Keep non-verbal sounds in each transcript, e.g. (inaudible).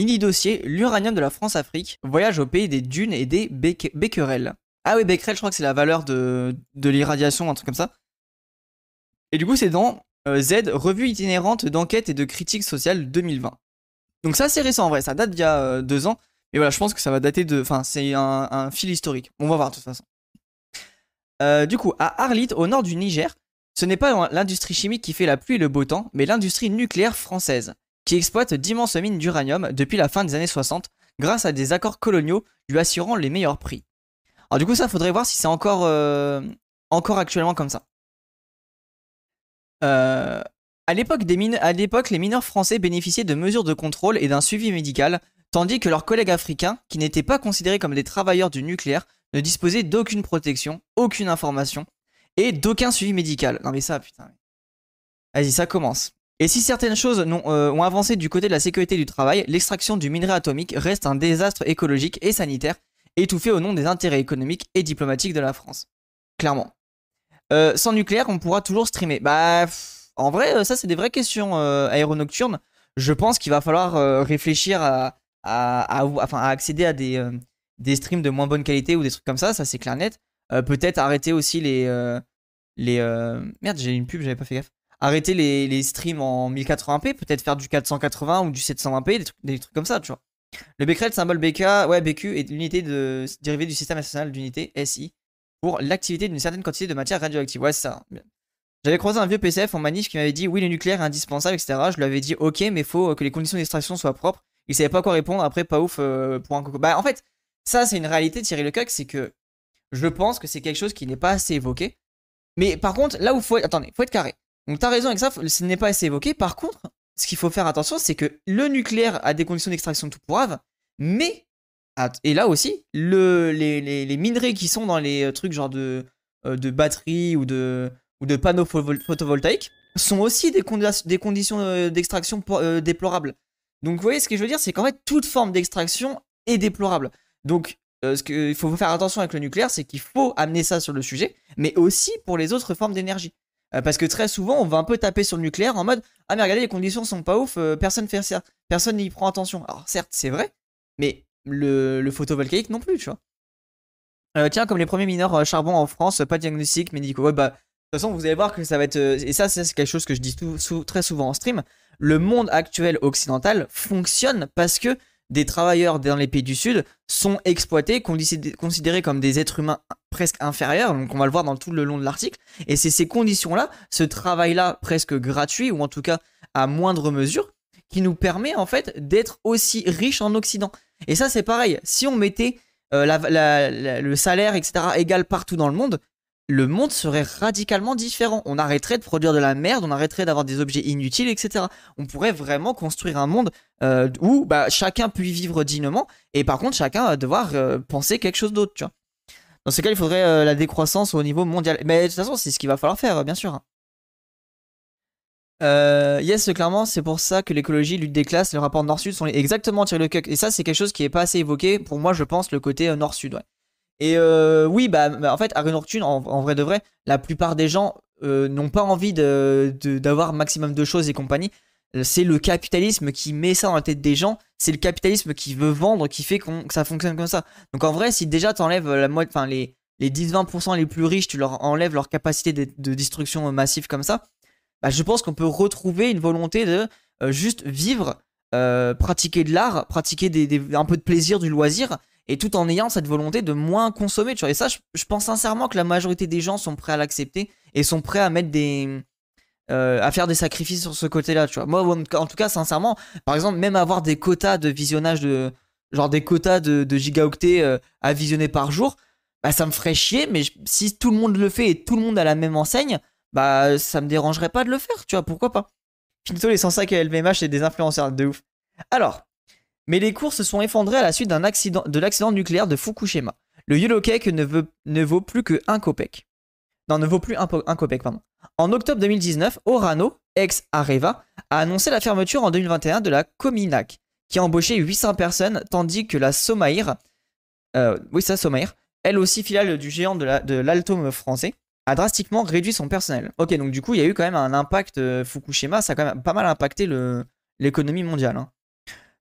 Mini dossier, l'uranium de la France-Afrique voyage au pays des dunes et des becquerels. Ah oui, becquerel, je crois que c'est la valeur de, l'irradiation, un truc comme ça. Et du coup, c'est dans euh, Z, revue itinérante d'enquête et de critique sociale 2020. Donc ça, c'est récent en vrai, ça date d'il y a euh, deux ans. Mais voilà, je pense que ça va dater de... Enfin, c'est un, fil historique. On va voir de toute façon. Euh, du coup, à Arlit, au nord du Niger, ce n'est pas l'industrie chimique qui fait la pluie et le beau temps, mais l'industrie nucléaire française, qui exploite d'immenses mines d'uranium depuis la fin des années 60, grâce à des accords coloniaux lui assurant les meilleurs prix. Alors du coup, ça, faudrait voir si c'est encore, encore actuellement comme ça. Euh, à l'époque, les mineurs français bénéficiaient de mesures de contrôle et d'un suivi médical, tandis que leurs collègues africains, qui n'étaient pas considérés comme des travailleurs du nucléaire, ne disposaient d'aucune protection, aucune information et d'aucun suivi médical. Non mais ça, putain. Vas-y, ça commence. Et si certaines choses euh, ont avancé du côté de la sécurité du travail, l'extraction du minerai atomique reste un désastre écologique et sanitaire, étouffé au nom des intérêts économiques et diplomatiques de la France. Clairement. Euh, sans nucléaire, on pourra toujours streamer. Bah, en vrai, euh, ça, c'est des vraies questions euh, aéronocturnes. Je pense qu'il va falloir réfléchir à, enfin, accéder à des, des streams de moins bonne qualité ou des trucs comme ça, ça c'est clair net. Peut-être arrêter aussi les. les Merde, j'ai une pub, j'avais pas fait gaffe. Arrêter les, les streams en 1080p, peut-être faire du 480 ou du 720p, des trucs, des trucs comme ça, tu vois. Le Becquerel, symbole BK, ouais, BQ est l'unité de dérivée du système national d'unité SI pour l'activité d'une certaine quantité de matière radioactive. Ouais, ça. J'avais croisé un vieux PCF en manif qui m'avait dit oui, le nucléaire est indispensable, etc. Je lui avais dit ok, mais faut que les conditions d'extraction soient propres. Il savait pas quoi répondre. Après, pas ouf euh, pour un coco. Bah, en fait, ça, c'est une réalité, Thierry Lecoq, c'est que je pense que c'est quelque chose qui n'est pas assez évoqué. Mais par contre, là où faut. Attendez, faut être carré. Donc, t'as raison avec ça, ce n'est pas assez évoqué. Par contre, ce qu'il faut faire attention, c'est que le nucléaire a des conditions d'extraction tout pourraves, mais et là aussi, le, les, minerais qui sont dans les euh, trucs genre de, euh, de batteries ou de, ou de panneaux photovoltaïques sont aussi des, des conditions euh, d'extraction déplorables. Donc vous voyez ce que je veux dire, c'est qu'en fait toute forme d'extraction est déplorable. Donc ce qu'il faut faire attention avec le nucléaire, c'est qu'il faut amener ça sur le sujet, mais aussi pour les autres formes d'énergie. Parce que très souvent, on va un peu taper sur le nucléaire en mode Ah, mais regardez, les conditions sont pas ouf, personne fait ça, personne n'y prend attention. Alors, certes, c'est vrai, mais le, photovoltaïque non plus, tu vois. Euh, tiens, comme les premiers mineurs euh, charbon en France, pas diagnostic médicaux. Ouais, bah, de toute façon, vous allez voir que ça va être. Euh, et ça, c'est quelque chose que je dis très souvent en stream. Le monde actuel occidental fonctionne parce que des travailleurs dans les pays du Sud sont exploités, considérés comme des êtres humains presque inférieurs. Donc, on va le voir dans tout le long de l'article. Et c'est ces conditions-là, ce travail-là presque gratuit, ou en tout cas à moindre mesure, qui nous permet en fait d'être aussi riches en Occident. Et ça, c'est pareil. Si on mettait euh, le salaire, etc., égal partout dans le monde, le monde serait radicalement différent. On arrêterait de produire de la merde, on arrêterait d'avoir des objets inutiles, etc. On pourrait vraiment construire un monde euh, où bah, chacun peut y vivre dignement, et par contre, chacun va devoir euh, penser quelque chose d'autre. Dans ce cas, il faudrait la décroissance au niveau mondial. Mais de toute façon, c'est ce qu'il va falloir faire, bien sûr. Hein. Euh, yes, clairement, c'est pour ça que l'écologie, lutte des classes, le rapport nord-sud sont exactement tirés le cuck. Et ça, c'est quelque chose qui est pas assez évoqué. Pour moi, je pense le côté euh, nord-sud. Et euh, oui, bah, bah, en fait, à Nocturne, en, en, vrai de vrai, la plupart des gens euh, n'ont pas envie d'avoir de, maximum de choses et compagnie. C'est le capitalisme qui met ça dans la tête des gens. C'est le capitalisme qui veut vendre, qui fait que ça fonctionne comme ça. Donc en vrai, si déjà t'enlèves la moitié, enfin les, les 10-20% les plus riches, tu leur enlèves leur capacité de, de destruction massive comme ça, bah, je pense qu'on peut retrouver une volonté de euh, juste vivre, euh, pratiquer de l'art, pratiquer des, un peu de plaisir, du loisir, et tout en ayant cette volonté de moins consommer. Tu vois. Et ça, je, pense sincèrement que la majorité des gens sont prêts à l'accepter et sont prêts à mettre des. Euh, à faire des sacrifices sur ce côté-là, tu vois. Moi, en tout cas, sincèrement, par exemple, même avoir des quotas de visionnage de. Genre des quotas de, gigaoctets à visionner par jour, bah ça me ferait chier, mais si tout le monde le fait et tout le monde a la même enseigne, bah ça me dérangerait pas de le faire, tu vois, pourquoi pas. Finito, les 105 et LVMH, c'est des influenceurs de ouf. Alors, mais les cours se sont effondrés à la suite accident, de l'accident nucléaire de Fukushima. Le Yellow Cake ne, vaut plus que 1 copec. Non, ne vaut plus 1, copec, pardon. En octobre 2019, Orano, ex-Areva, a annoncé la fermeture en 2021 de la Cominac, qui a embauché 800 personnes, tandis que la Somaïr, euh, oui, ça, elle aussi filiale du géant de l'Altome français, a drastiquement réduit son personnel. Ok, donc du coup, il y a eu quand même un impact euh, Fukushima, ça a quand même pas mal impacté l'économie mondiale.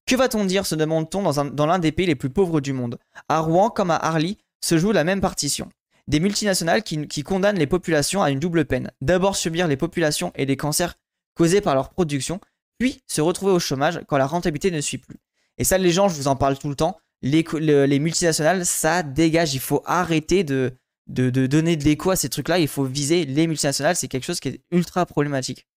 Que va-t-on dire, se demande-t-on, dans l'un des pays les plus pauvres du monde? À Rouen, comme à Arly, se joue la même partition. Des multinationales qui, condamnent les populations à une double peine. D'abord subir les populations et les cancers causés par leur production, puis se retrouver au chômage quand la rentabilité ne suit plus. Et ça, les gens, je vous en parle tout le temps, les, les multinationales, ça dégage. Il faut arrêter de, donner de l'écho à ces trucs-là. Il faut viser les multinationales. C'est quelque chose qui est ultra problématique.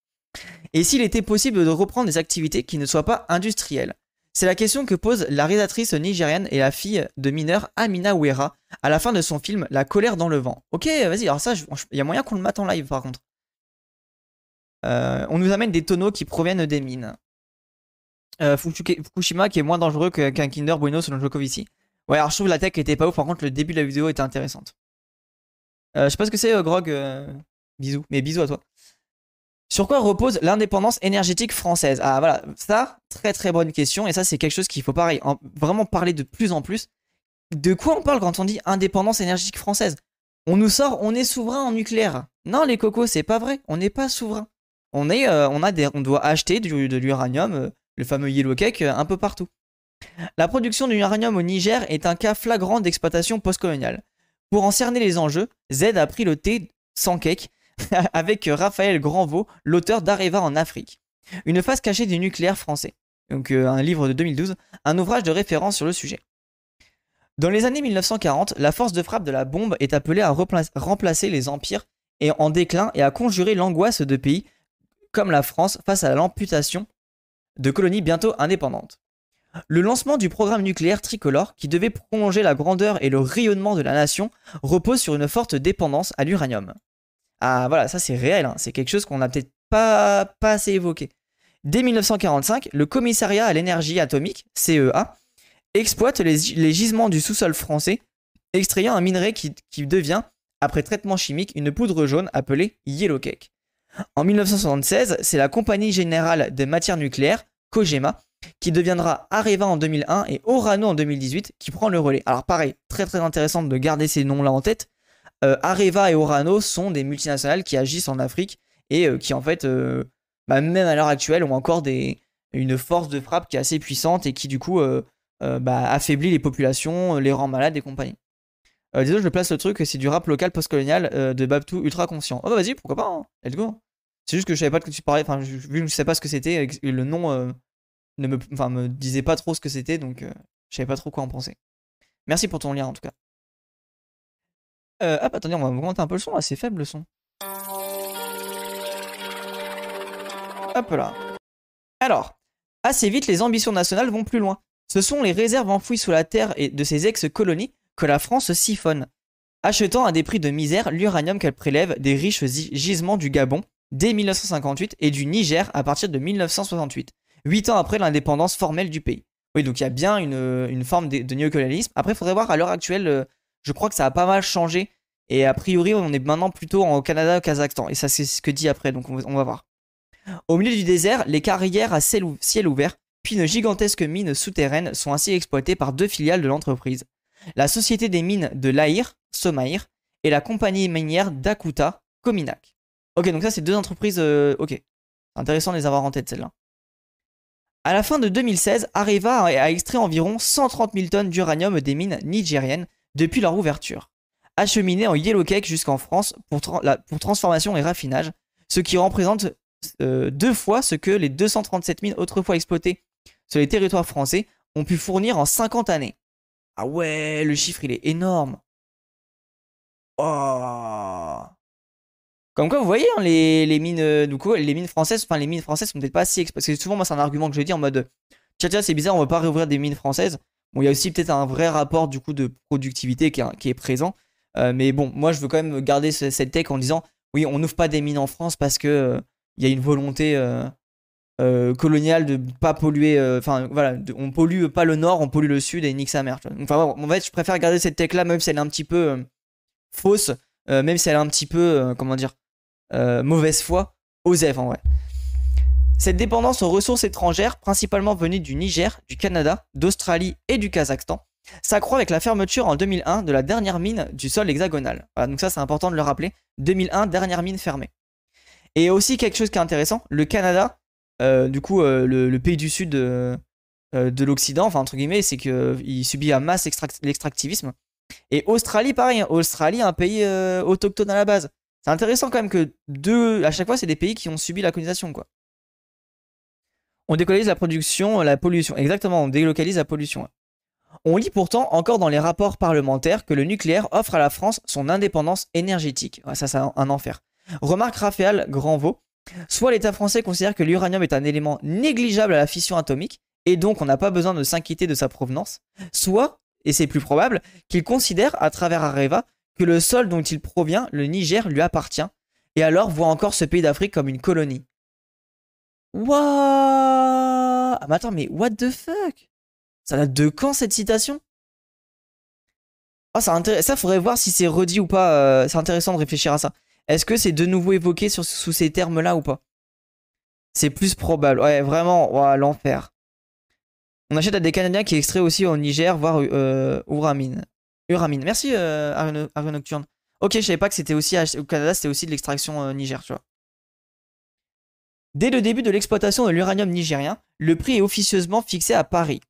Et s'il était possible de reprendre des activités qui ne soient pas industrielles? C'est la question que pose la réalisatrice nigérienne et la fille de mineur Amina Ouera à la fin de son film La colère dans le vent. Ok, vas-y, alors ça, il y a moyen qu'on le mette en live par contre. Euh, on nous amène des tonneaux qui proviennent des mines. Euh, Fukushima qui est moins dangereux qu'un Kinder Bueno selon Jokovici. Ouais, alors je trouve la tech était pas ouf, par contre le début de la vidéo était intéressante. Euh, je sais pas ce que c'est, Grog. bisous, mais bisous à toi. Sur quoi repose l'indépendance énergétique française? Ah voilà, ça, très très bonne question, et ça c'est quelque chose qu'il faut pareil, vraiment parler de plus en plus. De quoi on parle quand on dit indépendance énergétique française? On nous sort, on est souverain en nucléaire. Non les cocos, c'est pas vrai, on n'est pas souverain. On, on, a des, on doit acheter de l'uranium le fameux Yellow Cake, euh, un peu partout. La production d'uranium au Niger est un cas flagrant d'exploitation postcoloniale. Pour en cerner les enjeux, Z a pris le thé sans cake (laughs) avec Raphaël Grandvaux, l'auteur d'Areva en Afrique. Une phase cachée du nucléaire français. Donc euh, un livre de 2012, un ouvrage de référence sur le sujet. Dans les années 1940, la force de frappe de la bombe est appelée à remplacer les empires et en déclin et à conjurer l'angoisse de pays comme la France face à l'amputation de colonies bientôt indépendantes. Le lancement du programme nucléaire tricolore, qui devait prolonger la grandeur et le rayonnement de la nation, repose sur une forte dépendance à l'uranium. Ah voilà, ça c'est réel, hein. c'est quelque chose qu'on n'a peut-être pas, assez évoqué. Dès 1945, le Commissariat à l'énergie atomique, CEA, exploite les, gisements du sous-sol français, extrayant un minerai qui, devient, après traitement chimique, une poudre jaune appelée yellow cake. En 1976, c'est la Compagnie Générale des Matières Nucléaires, Kojima, qui deviendra Areva en 2001 et Orano en 2018, qui prend le relais. Alors pareil, très très intéressant de garder ces noms-là en tête. Euh, Areva et Orano sont des multinationales qui agissent en Afrique et euh, qui en fait, euh, bah, même à l'heure actuelle, ont encore une force de frappe qui est assez puissante et qui du coup bah, affaiblit les populations, les rend malades et compagnie. Désolé, je place le truc, c'est du rap local postcolonial de Babtou ultra conscient. Oh bah vas-y, pourquoi pas, hein. let's go. C'est juste que je savais pas de quoi tu parlais, enfin, vu que je sais pas ce que c'était, le nom ne me, me disait pas trop ce que c'était, donc je savais pas trop quoi en penser. Merci pour ton lien en tout cas. Hop, attendez, on va augmenter un peu le son, c'est faible le son. Hop là. Alors, assez vite, les ambitions nationales vont plus loin. Ce sont les réserves enfouies sous la terre et de ces ex-colonies que la France siphonne, achetant à des prix de misère l'uranium qu'elle prélève des riches gisements du Gabon dès 1958 et du Niger à partir de 1968, huit ans après l'indépendance formelle du pays. Oui, donc il y a bien une, forme de, néocolonialisme. Après, il faudrait voir à l'heure actuelle, euh, je crois que ça a pas mal changé. Et a priori, on est maintenant plutôt au Canada, au Kazakhstan. Et ça, c'est ce que dit après, donc on va, voir. Au milieu du désert, les carrières à ciel ouvert, puis une gigantesque mine souterraine sont ainsi exploitées par deux filiales de l'entreprise la Société des mines de l'Aïr, Somaïr, et la compagnie minière d'Akuta, Cominac. Ok, donc ça c'est deux entreprises, euh, ok. Intéressant de les avoir en tête celles-là. À la fin de 2016, Areva a extrait environ 130 000 tonnes d'uranium des mines nigériennes depuis leur ouverture, acheminées en yellow cake jusqu'en France pour, transformation et raffinage, ce qui représente euh, deux fois ce que les 237 mines autrefois exploitées sur les territoires français ont pu fournir en 50 années. Ah ouais, le chiffre, il est énorme. Oh. Comme quoi, vous voyez, hein, les, mines, euh, du coup, les mines françaises, enfin, les mines françaises sont peut-être pas si Parce que souvent, moi, c'est un argument que je dis en mode, tiens, tiens, c'est bizarre, on va pas réouvrir des mines françaises. Bon, il y a aussi peut-être un vrai rapport, du coup, de productivité qui est, présent. Euh, mais bon, moi, je veux quand même garder cette tech en disant, oui, on n'ouvre pas des mines en France parce que euh, il y a une volonté euh, colonial de pas polluer. Enfin, voilà, on pollue pas le nord, on pollue le sud et nique sa mère. Enfin, en fait, je préfère garder cette tech là, même si elle est un petit peu fausse, même si elle est un petit peu, comment dire, mauvaise foi, OSEF en vrai. Cette dépendance aux ressources étrangères, principalement venues du Niger, du Canada, d'Australie et du Kazakhstan, s'accroît avec la fermeture en 2001 de la dernière mine du sol hexagonal. donc ça c'est important de le rappeler. 2001, dernière mine fermée. Et aussi quelque chose qui est intéressant, le Canada euh, du coup, euh, le, pays du Sud, euh, de l'Occident, enfin entre guillemets, c'est qu'il subit à masse l'extractivisme. Et Australie, pareil, hein. Australie, un pays autochtone à la base. C'est intéressant quand même que deux, à chaque fois, c'est des pays qui ont subi la colonisation, quoi. On délocalise la production, la pollution. Exactement, on délocalise la pollution. On lit pourtant encore dans les rapports parlementaires que le nucléaire offre à la France son indépendance énergétique. ça, c'est un, enfer. Remarque Raphaël Granvaux. Soit l'État français considère que l'uranium est un élément négligeable à la fission atomique, et donc on n'a pas besoin de s'inquiéter de sa provenance, soit, et c'est plus probable, qu'il considère, à travers Areva, que le sol dont il provient, le Niger, lui appartient, et alors voit encore ce pays d'Afrique comme une colonie. Wouah ah, mais attends, mais what the fuck? Ça date de quand cette citation? Ah, ça, ça faudrait voir si c'est redit ou pas. Euh, c'est intéressant de réfléchir à ça. Est-ce que c'est de nouveau évoqué sous ces termes-là ou pas? C'est plus probable. Ouais, vraiment, l'enfer. On achète à des Canadiens qui extraient aussi au Niger, voire euh, Uramine. Uramine. Merci, euh, Nocturne. Ok, je savais pas que c'était aussi au Canada, c'était aussi de l'extraction euh, Niger, tu vois. Dès le début de l'exploitation de l'uranium nigérien, le prix est officieusement fixé à Paris.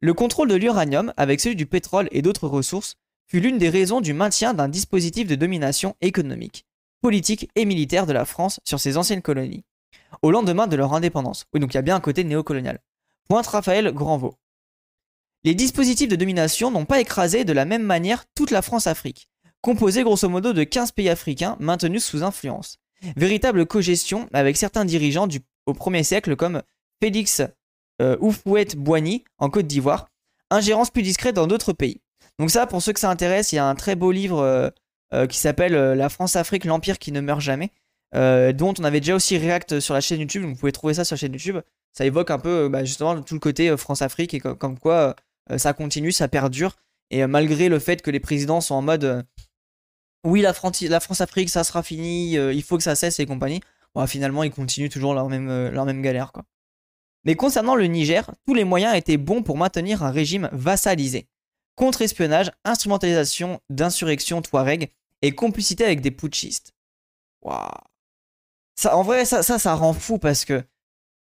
Le contrôle de l'uranium, avec celui du pétrole et d'autres ressources, fut l'une des raisons du maintien d'un dispositif de domination économique, politique et militaire de la France sur ses anciennes colonies, au lendemain de leur indépendance. Oui, donc il y a bien un côté néocolonial. Pointe Raphaël Granvaux. Les dispositifs de domination n'ont pas écrasé de la même manière toute la France-Afrique, composée grosso modo de 15 pays africains maintenus sous influence. Véritable cogestion avec certains dirigeants du, au 1er siècle comme Félix euh, Oufouette-Boigny en Côte d'Ivoire, ingérence plus discrète dans d'autres pays. Donc ça, pour ceux que ça intéresse, il y a un très beau livre euh, euh, qui s'appelle euh, La France-Afrique, l'Empire qui ne meurt jamais, dont on avait déjà aussi réact sur la chaîne YouTube, vous pouvez trouver ça sur la chaîne YouTube. Ça évoque un peu bah, justement tout le côté France-Afrique et comme, quoi ça continue, ça perdure, et malgré le fait que les présidents sont en mode oui, la, France-Afrique, ça sera fini, il faut que ça cesse et compagnie. Bon, finalement, ils continuent toujours leur même, même galère. Mais concernant le Niger, tous les moyens étaient bons pour maintenir un régime vassalisé. Contre-espionnage, instrumentalisation d'insurrection touareg et complicité avec des putschistes. Waouh. En vrai, ça, ça rend fou parce que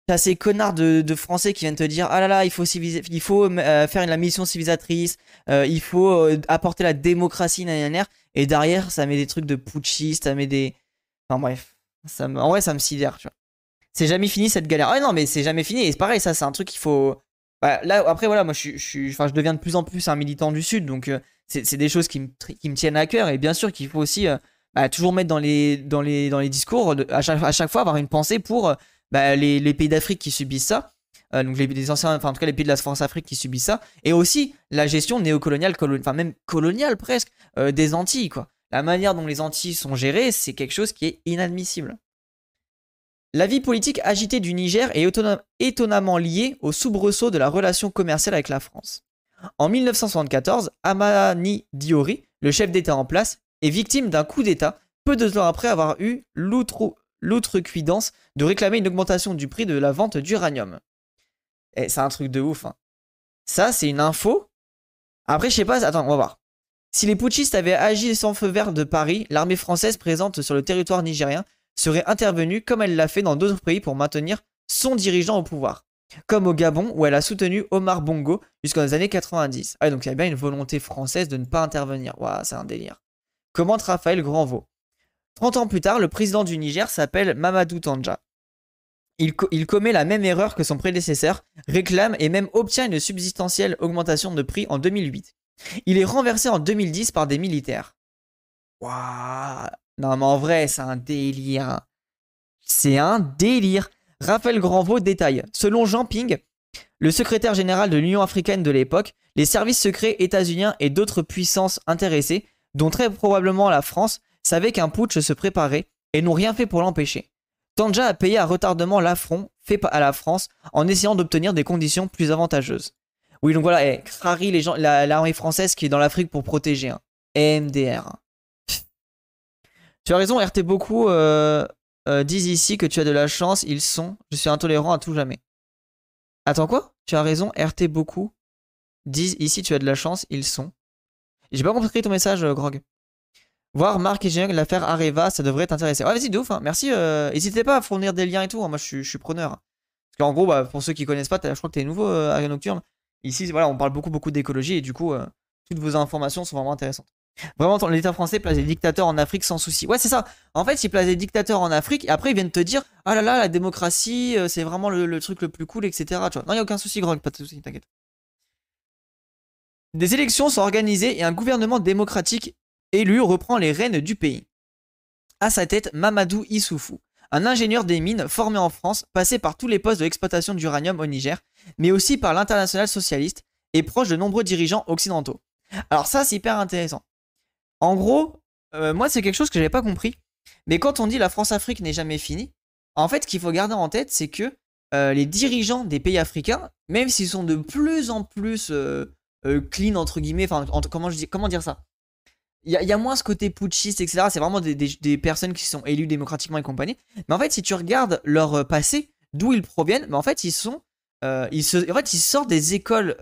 t'as ces connards de, Français qui viennent te dire ah là là, il faut, euh, faire la mission civilisatrice, euh, il faut euh, apporter la démocratie, et derrière, ça met des trucs de putschistes, ça met des. Enfin bref, ça en vrai, ça me sidère, tu vois c'est jamais fini cette galère. Ah non, mais c'est jamais fini. Et c'est pareil, ça, c'est un truc qu'il faut. Bah, là, après, voilà, moi, je, deviens de plus en plus un militant du Sud, donc c'est des choses qui me, tiennent à cœur. Et bien sûr qu'il faut aussi bah, toujours mettre dans les, dans les, dans les discours, à, chaque, fois, avoir une pensée pour bah, les, pays d'Afrique qui subissent ça. donc les, anciens, enfin en tout cas les pays de la France-Afrique qui subissent ça, et aussi la gestion néocoloniale, enfin même coloniale presque, des Antilles. La manière dont les Antilles sont gérées, c'est quelque chose qui est inadmissible. La vie politique agitée du Niger est étonnamment liée au soubresaut de la relation commerciale avec la France. En 1974, Amani Diori, le chef d'État en place, est victime d'un coup d'État peu de temps après avoir eu l'outrecuidance de réclamer une augmentation du prix de la vente d'uranium. Et eh, c'est un truc de ouf. Hein. Ça, c'est une info. Après, je sais pas, attends, on va voir. Si les putschistes avaient agi sans feu vert de Paris, l'armée française présente sur le territoire nigérien serait intervenue comme elle l'a fait dans d'autres pays pour maintenir son dirigeant au pouvoir. Comme au Gabon où elle a soutenu Omar Bongo jusqu'aux les années 90. Ah donc il y a bien une volonté française de ne pas intervenir. Waouh, c'est un délire. Commente Raphaël Grandvaux. 30 ans plus tard, le président du Niger s'appelle Mamadou Tanja. Il, il, commet la même erreur que son prédécesseur, réclame et même obtient une substantielle augmentation de prix en 2008. Il est renversé en 2010 par des militaires. Waouh non, mais en vrai, c'est un délire. C'est un délire. Raphaël Granvaux détaille. Selon Jean Ping, le secrétaire général de l'Union africaine de l'époque, les services secrets états-uniens et d'autres puissances intéressées, dont très probablement la France, savaient qu'un putsch se préparait et n'ont rien fait pour l'empêcher. Tanja a payé à retardement l'affront fait à la France en essayant d'obtenir des conditions plus avantageuses. Oui, donc voilà, eh, les gens, l'armée française qui est dans l'Afrique pour protéger. Hein. MDR. Tu as raison, RT beaucoup euh, euh, disent ici que tu as de la chance, ils sont. Je suis intolérant à tout jamais. Attends quoi? Tu as raison, RT beaucoup disent ici tu as de la chance, ils sont. J'ai pas compris ton message, euh, Grog. Voir Marc et Génial l'affaire Areva, ça devrait t'intéresser. Ouais, vas-y, de ouf, hein. merci. N'hésitez pas à fournir des liens et tout, hein. moi je suis, preneur. Parce qu'en gros, bah, pour ceux qui connaissent pas, je crois que t'es nouveau, euh, Nocturne. Ici, voilà, on parle beaucoup, beaucoup d'écologie et du coup, euh, toutes vos informations sont vraiment intéressantes. Vraiment, l'État français place des dictateurs en Afrique sans souci. Ouais, c'est ça. En fait, ils placent des dictateurs en Afrique et après, ils viennent te dire Ah là là, la démocratie, euh, c'est vraiment le, truc le plus cool, etc. Non, il a aucun souci, Grog, pas de souci, t'inquiète. Des élections sont organisées et un gouvernement démocratique élu reprend les rênes du pays. À sa tête, Mamadou Issoufou, un ingénieur des mines formé en France, passé par tous les postes de l'exploitation d'uranium au Niger, mais aussi par l'international socialiste et proche de nombreux dirigeants occidentaux. Alors ça, c'est hyper intéressant. En gros, euh, moi, c'est quelque chose que j'avais pas compris. Mais quand on dit la France-Afrique n'est jamais finie, en fait, ce qu'il faut garder en tête, c'est que euh, les dirigeants des pays africains, même s'ils sont de plus en plus euh, clean, entre guillemets, enfin, je comment dire ça? Il y, a moins ce côté putschiste, etc. C'est vraiment des, personnes qui sont élues démocratiquement et compagnie. Mais en fait, si tu regardes leur passé, d'où ils proviennent, mais en fait, ils sont. ils se, en fait, ils sortent des écoles,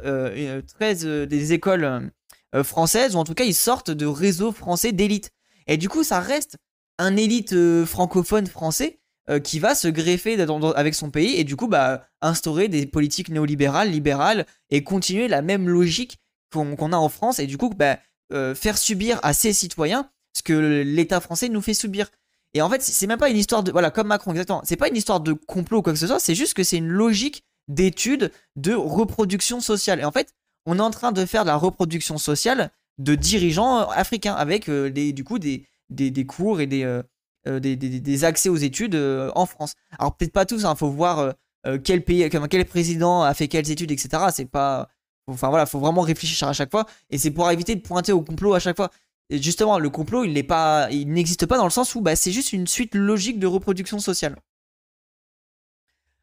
très, des écoles euh, françaises, ou en tout cas ils sortent de réseaux français d'élite. Et du coup, ça reste un élite euh, francophone français euh, qui va se greffer avec son pays et du coup bah, instaurer des politiques néolibérales, libérales et continuer la même logique qu'on a en France et du coup bah, faire subir à ses citoyens ce que l'État français nous fait subir. Et en fait, c'est même pas une histoire de. Voilà, comme Macron, exactement. C'est pas une histoire de complot ou quoi que ce soit, c'est juste que c'est une logique d'étude de reproduction sociale. Et en fait, on est en train de faire de la reproduction sociale de dirigeants euh, africains avec euh, du coup des, des, cours et des, euh, des, accès aux études en France. Alors peut-être pas tous, il hein, faut voir quel pays, quel président a fait quelles études, etc. C'est pas, enfin voilà, faut vraiment réfléchir à chaque fois et c'est pour éviter de pointer au complot à chaque fois. Justement, le complot, il n'est pas, il n'existe pas dans le sens où bah, c'est juste une suite logique de reproduction sociale.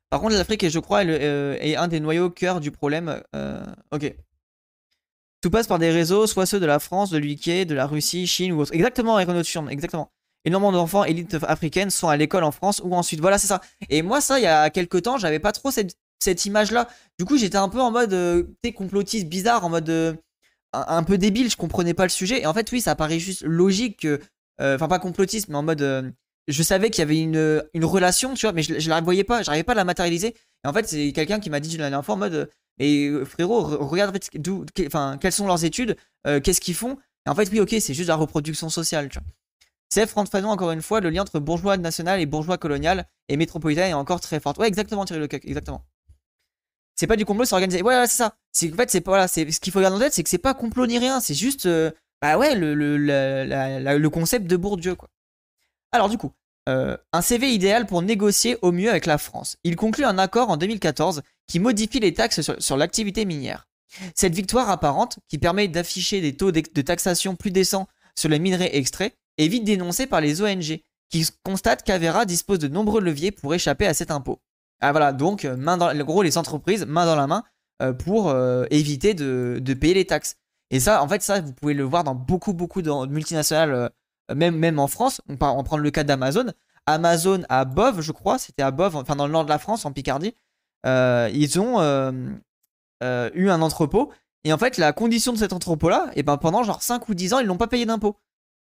Par contre, l'Afrique, je crois, est un des noyaux cœur du problème. ok. Tout passe par des réseaux, soit ceux de la France, de l'UK, de la Russie, Chine ou autre. Exactement, Aéronaute exactement. Énormément d'enfants élites africaines sont à l'école en France ou ensuite. Voilà, c'est ça. Et moi, ça, il y a quelques temps, j'avais pas trop cette, image-là. Du coup, j'étais un peu en mode, euh, complotiste bizarre, en mode euh, un, peu débile, je comprenais pas le sujet. Et en fait, oui, ça paraît juste logique que. Euh, enfin, pas complotiste, mais en mode. Euh, je savais qu'il y avait une, relation, tu vois, mais je, je la voyais pas, j'arrivais pas à la matérialiser. Et en fait, c'est quelqu'un qui m'a dit d'une dernière fois en mode et frérot, regarde enfin, quelles sont leurs études, qu'est-ce qu'ils font. Et en fait, oui, ok, c'est juste la reproduction sociale. Tu vois. C'est Franck Fanon, encore une fois, le lien entre bourgeois national et bourgeois colonial et métropolitain est encore très fort. Ouais, exactement, Thierry Lecoq, exactement. C'est pas du complot, c'est organisé. Ouais, c'est ça. En fait, c'est pas voilà, c'est ce qu'il faut garder en tête, c'est que c'est pas complot ni rien, c'est juste, euh, bah ouais, le, le, le concept de Bourdieu, quoi. Alors du coup, euh, un CV idéal pour négocier au mieux avec la France. Il conclut un accord en 2014 qui modifie les taxes sur, l'activité minière. Cette victoire apparente, qui permet d'afficher des taux de taxation plus décents sur les minerais extraits, est vite dénoncée par les ONG, qui constatent qu'Avera dispose de nombreux leviers pour échapper à cet impôt. Ah voilà, donc euh, main dans, gros les entreprises main dans la main euh, pour éviter de, payer les taxes. Et ça, en fait, ça vous pouvez le voir dans beaucoup beaucoup de multinationales même, même en France, on, va prendre le cas d'Amazon. Amazon à Bove, je crois, c'était à Bove, enfin dans le nord de la France, en Picardie, euh, ils ont euh, euh, eu un entrepôt. Et en fait, la condition de cet entrepôt-là, et eh ben pendant genre 5 ou 10 ans, ils n'ont pas payé d'impôts.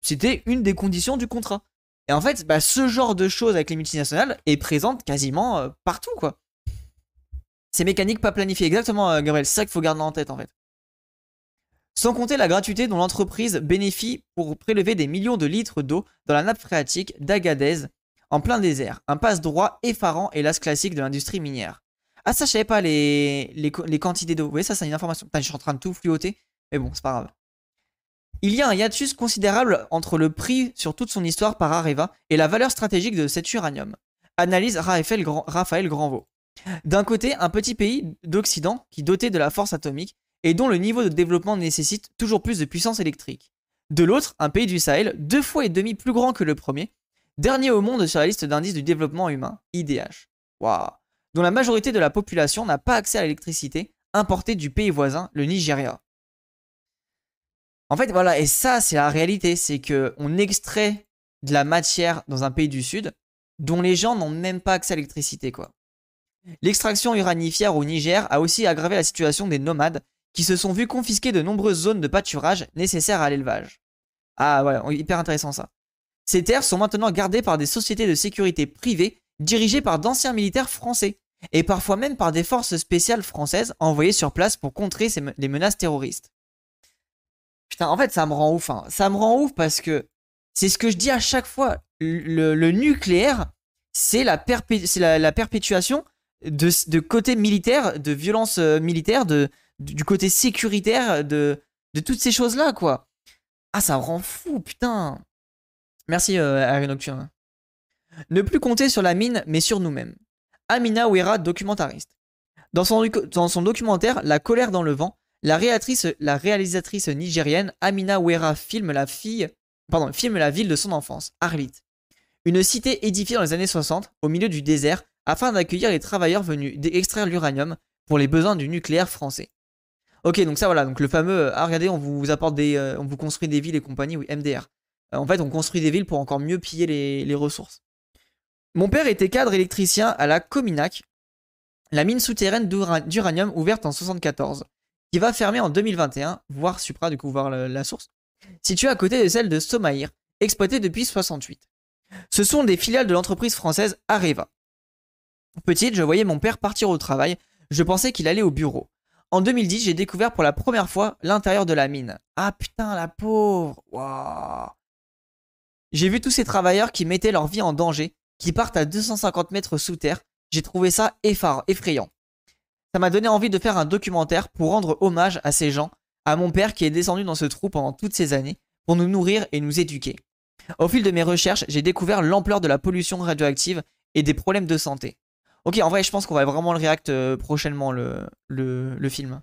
C'était une des conditions du contrat. Et en fait, bah, ce genre de choses avec les multinationales est présente quasiment partout, quoi. Ces mécaniques pas planifiées, exactement, Gabriel. C'est ça qu'il faut garder en tête, en fait. Sans compter la gratuité dont l'entreprise bénéficie pour prélever des millions de litres d'eau dans la nappe phréatique d'Agadez en plein désert. Un passe-droit effarant et l'as classique de l'industrie minière. Ah ça je savais pas les, les, quantités d'eau. Vous voyez ça c'est une information. je suis en train de tout fluoter. Mais bon c'est pas grave. Il y a un hiatus considérable entre le prix sur toute son histoire par Areva et la valeur stratégique de cet uranium. Analyse Raphaël, Grandvaux. D'un côté, un petit pays d'Occident qui doté de la force atomique et dont le niveau de développement nécessite toujours plus de puissance électrique. De l'autre, un pays du Sahel, deux fois et demi plus grand que le premier, dernier au monde sur la liste d'indices du développement humain, IDH. Waouh Dont la majorité de la population n'a pas accès à l'électricité, importée du pays voisin, le Nigeria. En fait, voilà, et ça, c'est la réalité, c'est que on extrait de la matière dans un pays du Sud, dont les gens n'ont même pas accès à l'électricité, quoi. L'extraction uranifère au Niger a aussi aggravé la situation des nomades qui se sont vus confisquer de nombreuses zones de pâturage nécessaires à l'élevage. Ah ouais, hyper intéressant ça. Ces terres sont maintenant gardées par des sociétés de sécurité privées dirigées par d'anciens militaires français. et parfois même par des forces spéciales françaises envoyées sur place pour contrer les menaces terroristes. Putain, en fait, ça me rend ouf. Hein. Ça me rend ouf parce que c'est ce que je dis à chaque fois. Le, nucléaire, c'est la, perpétuation de, côté militaire, de violence euh, militaire, de, du côté sécuritaire, de, de toutes ces choses-là, quoi. Ah, ça me rend fou, putain. Merci, euh, Nocturne. Ne plus compter sur la mine, mais sur nous-mêmes. Amina Ouera, documentariste. Dans son, dans son documentaire La colère dans le vent, la, réalisatrice nigérienne Amina Ouera filme la, ville de son enfance, Arlit. Une cité édifiée dans les années 60, au milieu du désert, afin d'accueillir les travailleurs venus d'extraire l'uranium pour les besoins du nucléaire français. Ok, donc ça voilà, donc le fameux, ah regardez, euh, on vous construit des villes et compagnie, oui, MDR. Euh, en fait, on construit des villes pour encore mieux piller les, ressources. Mon père était cadre électricien à la Cominac, la mine souterraine d'uranium ouverte en 74, qui va fermer en 2021, voire Supra, du coup, voir la, source, située à côté de celle de Somaïr, exploitée depuis 68. Ce sont des filiales de l'entreprise française Areva. Petite, je voyais mon père partir au travail, je pensais qu'il allait au bureau. En 2010, j'ai découvert pour la première fois l'intérieur de la mine. Ah putain, la pauvre J'ai vu tous ces travailleurs qui mettaient leur vie en danger, qui partent à 250 mètres sous terre. J'ai trouvé ça effrayant. Ça m'a donné envie de faire un documentaire pour rendre hommage à ces gens, à mon père qui est descendu dans ce trou pendant toutes ces années, pour nous nourrir et nous éduquer. Au fil de mes recherches, j'ai découvert l'ampleur de la pollution radioactive et des problèmes de santé. Ok, en vrai, je pense qu'on va vraiment le react euh, prochainement, le, le, film.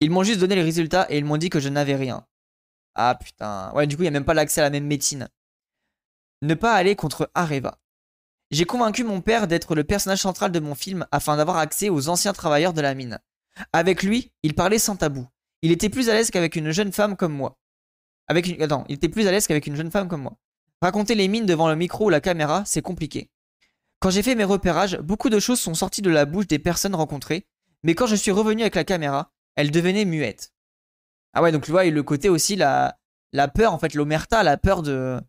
Ils m'ont juste donné les résultats et ils m'ont dit que je n'avais rien. Ah putain. Ouais, du coup, il n'y a même pas l'accès à la même médecine. Ne pas aller contre Areva. J'ai convaincu mon père d'être le personnage central de mon film afin d'avoir accès aux anciens travailleurs de la mine. Avec lui, il parlait sans tabou. Il était plus à l'aise qu'avec une jeune femme comme moi. Avec une... Attends, il était plus à l'aise qu'avec une jeune femme comme moi. Raconter les mines devant le micro ou la caméra, c'est compliqué. Quand j'ai fait mes repérages, beaucoup de choses sont sorties de la bouche des personnes rencontrées, mais quand je suis revenu avec la caméra, elles devenaient muettes. Ah ouais, donc tu vois, le côté aussi, la, la peur, en fait, l'omerta, la peur de,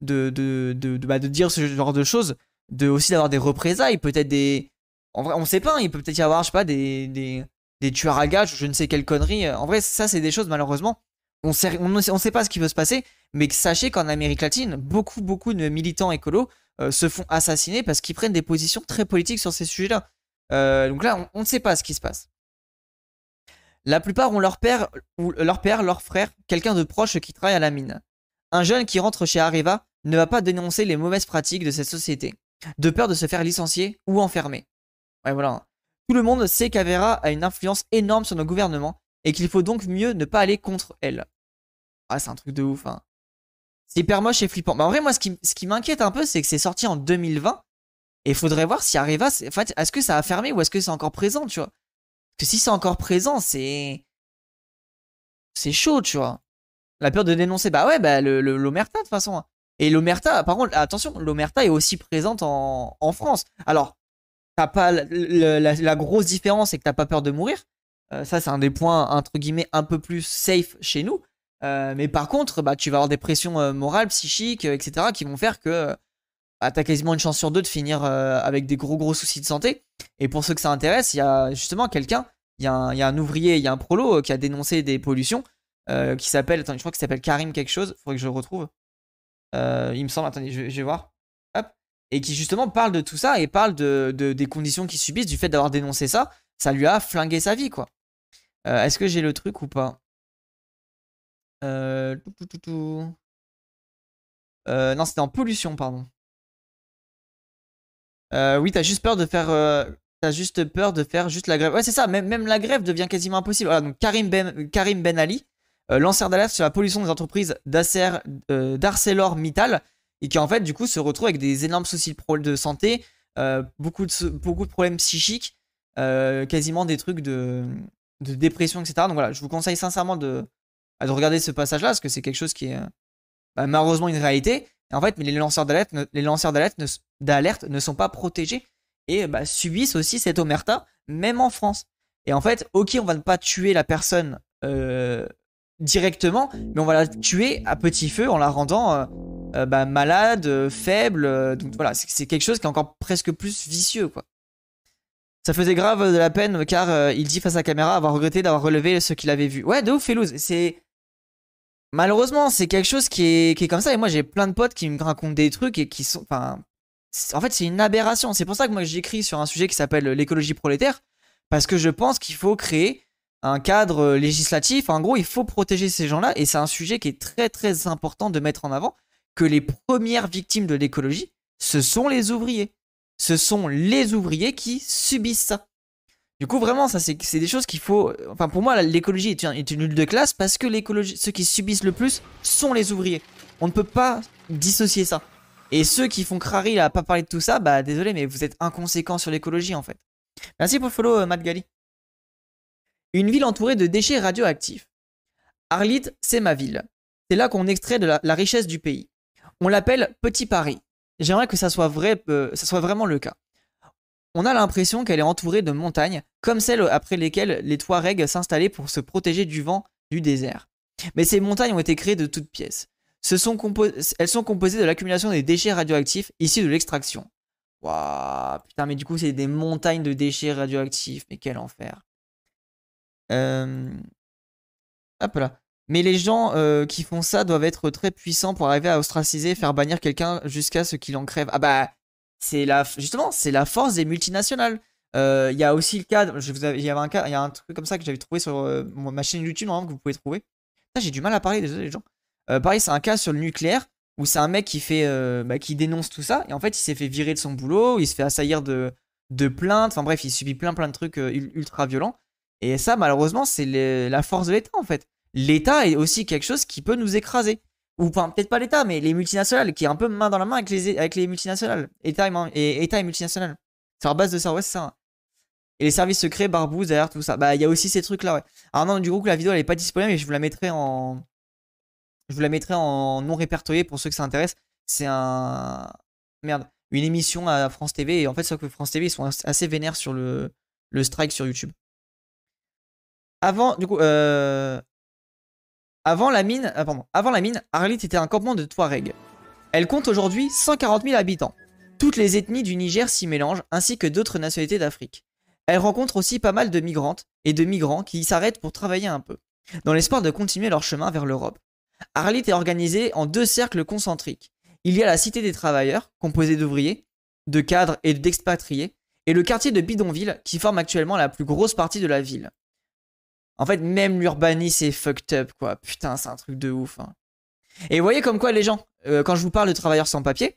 de, de, de, bah, de, dire ce genre de choses, de aussi d'avoir des représailles, peut-être des... En vrai, on sait pas, hein, il peut peut-être y avoir, je sais pas, des, tueurs à gages ou je ne sais quelle connerie. En vrai, ça, c'est des choses, malheureusement, on sait, sait pas ce qui peut se passer, mais sachez qu'en Amérique latine, beaucoup, beaucoup de militants écolos euh, se font assassiner parce qu'ils prennent des positions très politiques sur ces sujets-là. Euh, donc là, on, ne sait pas ce qui se passe. La plupart ont leur père, ou leur père, leur frère, quelqu'un de proche qui travaille à la mine. Un jeune qui rentre chez Areva ne va pas dénoncer les mauvaises pratiques de cette société, de peur de se faire licencier ou enfermer. Ouais, voilà. Tout le monde sait qu'Avera a une influence énorme sur nos gouvernements et qu'il faut donc mieux ne pas aller contre elle. Ah, c'est un truc de ouf, hein. C'est hyper moche et flippant. Mais en vrai, moi, ce qui, ce qui m'inquiète un peu, c'est que c'est sorti en 2020. Et faudrait voir si Areva, en fait, est-ce que ça a fermé ou est-ce que c'est encore présent, tu vois? Parce que si c'est encore présent, c'est. C'est chaud, tu vois. La peur de dénoncer, bah ouais, bah l'Omerta, de toute façon. Et l'Omerta, par contre, attention, l'Omerta est aussi présente en, France. Alors, t'as pas. La, grosse différence, c'est que t'as pas peur de mourir. Euh, ça, c'est un des points, entre guillemets, un peu plus safe chez nous. Euh, mais par contre, bah, tu vas avoir des pressions euh, morales, psychiques, etc., qui vont faire que bah, tu as quasiment une chance sur deux de finir avec des gros gros soucis de santé. Et pour ceux que ça intéresse, il y a justement quelqu'un, il y, a un ouvrier, il y a un prolo qui a dénoncé des pollutions, qui s'appelle, attendez, je crois qu'il s'appelle Karim quelque chose, faudrait que je le retrouve. Il me semble, attendez, je, vais voir. Hop. Et qui justement parle de tout ça et parle de, des conditions qu'il subissent, du fait d'avoir dénoncé ça, ça lui a flingué sa vie, quoi. Est-ce que j'ai le truc ou pas? Euh, euh, non, c'était en pollution, pardon. Euh, oui, t'as juste peur de faire. Euh, t'as juste peur de faire juste la grève. Ouais, c'est ça. Même, même la grève devient quasiment impossible. Voilà, donc Karim Ben, Karim ben Ali, lanceur d'alerte sur la pollution des entreprises d'ArcelorMittal, et qui en fait, du coup, se retrouve avec des énormes soucis de santé, beaucoup, de, beaucoup de problèmes psychiques, quasiment des trucs de, de dépression, etc. Donc voilà, je vous conseille sincèrement de, de regarder ce passage-là, parce que c'est quelque chose qui est euh, bah, malheureusement une réalité. En fait, mais les lanceurs d'alerte, les lanceurs d'alerte ne, sont pas protégés et bah, subissent aussi cette omerta, même en France. Et en fait, ok, on va ne pas tuer la personne euh, directement, mais on va la tuer à petit feu en la rendant euh, bah, malade, faible. donc voilà, c'est quelque chose qui est encore presque plus vicieux, quoi. Ça faisait grave de la peine car euh, il dit face à la caméra avoir regretté d'avoir relevé ce qu'il avait vu. Ouais, de ouf, Felouz. C'est. Malheureusement, c'est quelque chose qui est, qui est comme ça. Et moi, j'ai plein de potes qui me racontent des trucs et qui sont. Enfin. En fait, c'est une aberration. C'est pour ça que moi, j'écris sur un sujet qui s'appelle l'écologie prolétaire. Parce que je pense qu'il faut créer un cadre législatif. En gros, il faut protéger ces gens-là. Et c'est un sujet qui est très, très important de mettre en avant. Que les premières victimes de l'écologie, ce sont les ouvriers ce sont les ouvriers qui subissent ça. Du coup, vraiment, ça, c'est des choses qu'il faut. Enfin, pour moi, l'écologie est, une lutte de classe parce que ceux qui subissent le plus sont les ouvriers. On ne peut pas dissocier ça. Et ceux qui font crari à pas parler de tout ça, bah désolé, mais vous êtes inconséquents sur l'écologie en fait. Merci pour le follow, euh, Matt. Une ville entourée de déchets radioactifs. Arlit, c'est ma ville. C'est là qu'on extrait de la richesse du pays. On l'appelle Petit Paris. J'aimerais que ça soit vrai, euh, ça soit vraiment le cas. On a l'impression qu'elle est entourée de montagnes, comme celles après lesquelles les Touaregs s'installaient pour se protéger du vent du désert. Mais ces montagnes ont été créées de toutes pièces. elles sont composées de l'accumulation des déchets radioactifs issus de l'extraction. Waouh, putain, mais du coup, c'est des montagnes de déchets radioactifs. Mais quel enfer. Euh... Hop là. Mais les gens qui font ça doivent être très puissants pour arriver à ostraciser, faire bannir quelqu'un jusqu'à ce qu'il en crève. Ah bah, c'est la, justement, c'est la force des multinationales. Il y a aussi le cas, je vous il y avait un cas, il y a un truc comme ça que j'avais trouvé sur ma chaîne YouTube que vous pouvez trouver. J'ai du mal à parler, désolé les gens. pareil, c'est un cas sur le nucléaire où c'est un mec qui fait, bah, qui dénonce tout ça et en fait il s'est fait virer de son boulot, il se fait assaillir de, de plaintes, enfin bref, il subit plein plein de trucs ultra violents. Et ça, malheureusement, c'est la force de l'État en fait l'État est aussi quelque chose qui peut nous écraser. Ou enfin, peut-être pas l'État, mais les multinationales, qui est un peu main dans la main avec les, multinationales. État et, État et multinationales. C'est à base de ça, ouais, c'est ça. Et les services secrets, barbouze derrière tout ça. Bah, il y a aussi ces trucs-là, ouais. Alors non, du coup, la vidéo, elle est pas disponible, mais je vous la mettrai en... Je vous la mettrai en non répertorié pour ceux que ça intéresse. C'est un... Merde. Une émission à France TV. Et en fait, c'est que France TV, ils sont assez vénères sur le strike sur YouTube. Avant, du coup, euh... La mine, euh, la mine, Arlit était un campement de Touareg. Elle compte aujourd'hui 140 000 habitants. Toutes les ethnies du Niger s'y mélangent, ainsi que d'autres nationalités d'Afrique. Elle rencontre aussi pas mal de migrantes et de migrants qui y s'arrêtent pour travailler un peu, dans l'espoir de continuer leur chemin vers l'Europe. Arlit est organisée en deux cercles concentriques. Il y a la cité des travailleurs, composée d'ouvriers, de cadres et d'expatriés, et le quartier de Bidonville, qui forme actuellement la plus grosse partie de la ville. En fait, même l'urbanisme c'est fucked up, quoi. Putain, c'est un truc de ouf. Hein. Et vous voyez comme quoi les gens, euh, quand je vous parle de travailleurs sans papier,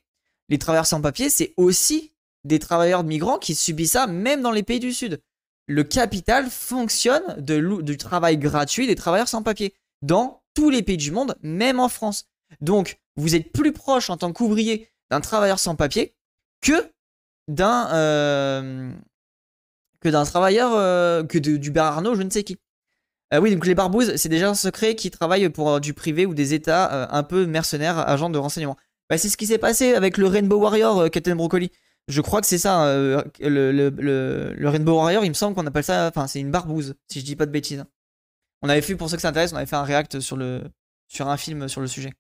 les travailleurs sans papier, c'est aussi des travailleurs migrants qui subissent ça, même dans les pays du Sud. Le capital fonctionne de, du travail gratuit des travailleurs sans papier dans tous les pays du monde, même en France. Donc, vous êtes plus proche en tant qu'ouvrier d'un travailleur sans papier que d'un euh, que d'un travailleur euh, que du Bernard je ne sais qui. Euh, oui, donc les barbouzes, c'est déjà un secret qui travaillent pour euh, du privé ou des États euh, un peu mercenaires, agents de renseignement. Bah, c'est ce qui s'est passé avec le Rainbow Warrior, Captain Broccoli. Je crois que c'est ça, hein, le, Rainbow Warrior, il me semble qu'on appelle ça, enfin c'est une barbouze, si je dis pas de bêtises. On avait fait, pour ceux que ça intéresse, on avait fait un react sur, le, sur un film sur le sujet.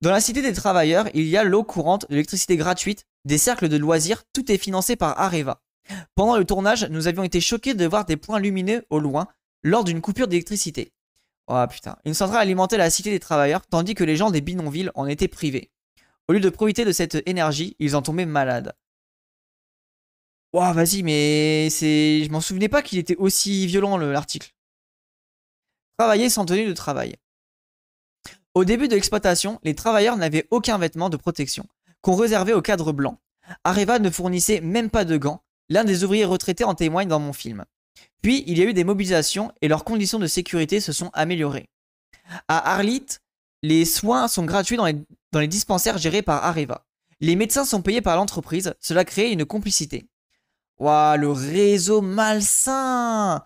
Dans la cité des travailleurs, il y a l'eau courante, l'électricité gratuite, des cercles de loisirs, tout est financé par Areva. Pendant le tournage, nous avions été choqués de voir des points lumineux au loin lors d'une coupure d'électricité. Oh putain. Une centrale alimentait la cité des travailleurs, tandis que les gens des bidonvilles en étaient privés. Au lieu de profiter de cette énergie, ils en tombaient malades. Oh vas-y, mais c'est. Je m'en souvenais pas qu'il était aussi violent l'article. Travailler sans tenue de travail. Au début de l'exploitation, les travailleurs n'avaient aucun vêtement de protection, qu'on réservait aux cadres blancs. Areva ne fournissait même pas de gants, L'un des ouvriers retraités en témoigne dans mon film. Puis, il y a eu des mobilisations et leurs conditions de sécurité se sont améliorées. À Arlit, les soins sont gratuits dans les, dispensaires gérés par Areva. Les médecins sont payés par l'entreprise, cela crée une complicité. Waouh, le réseau malsain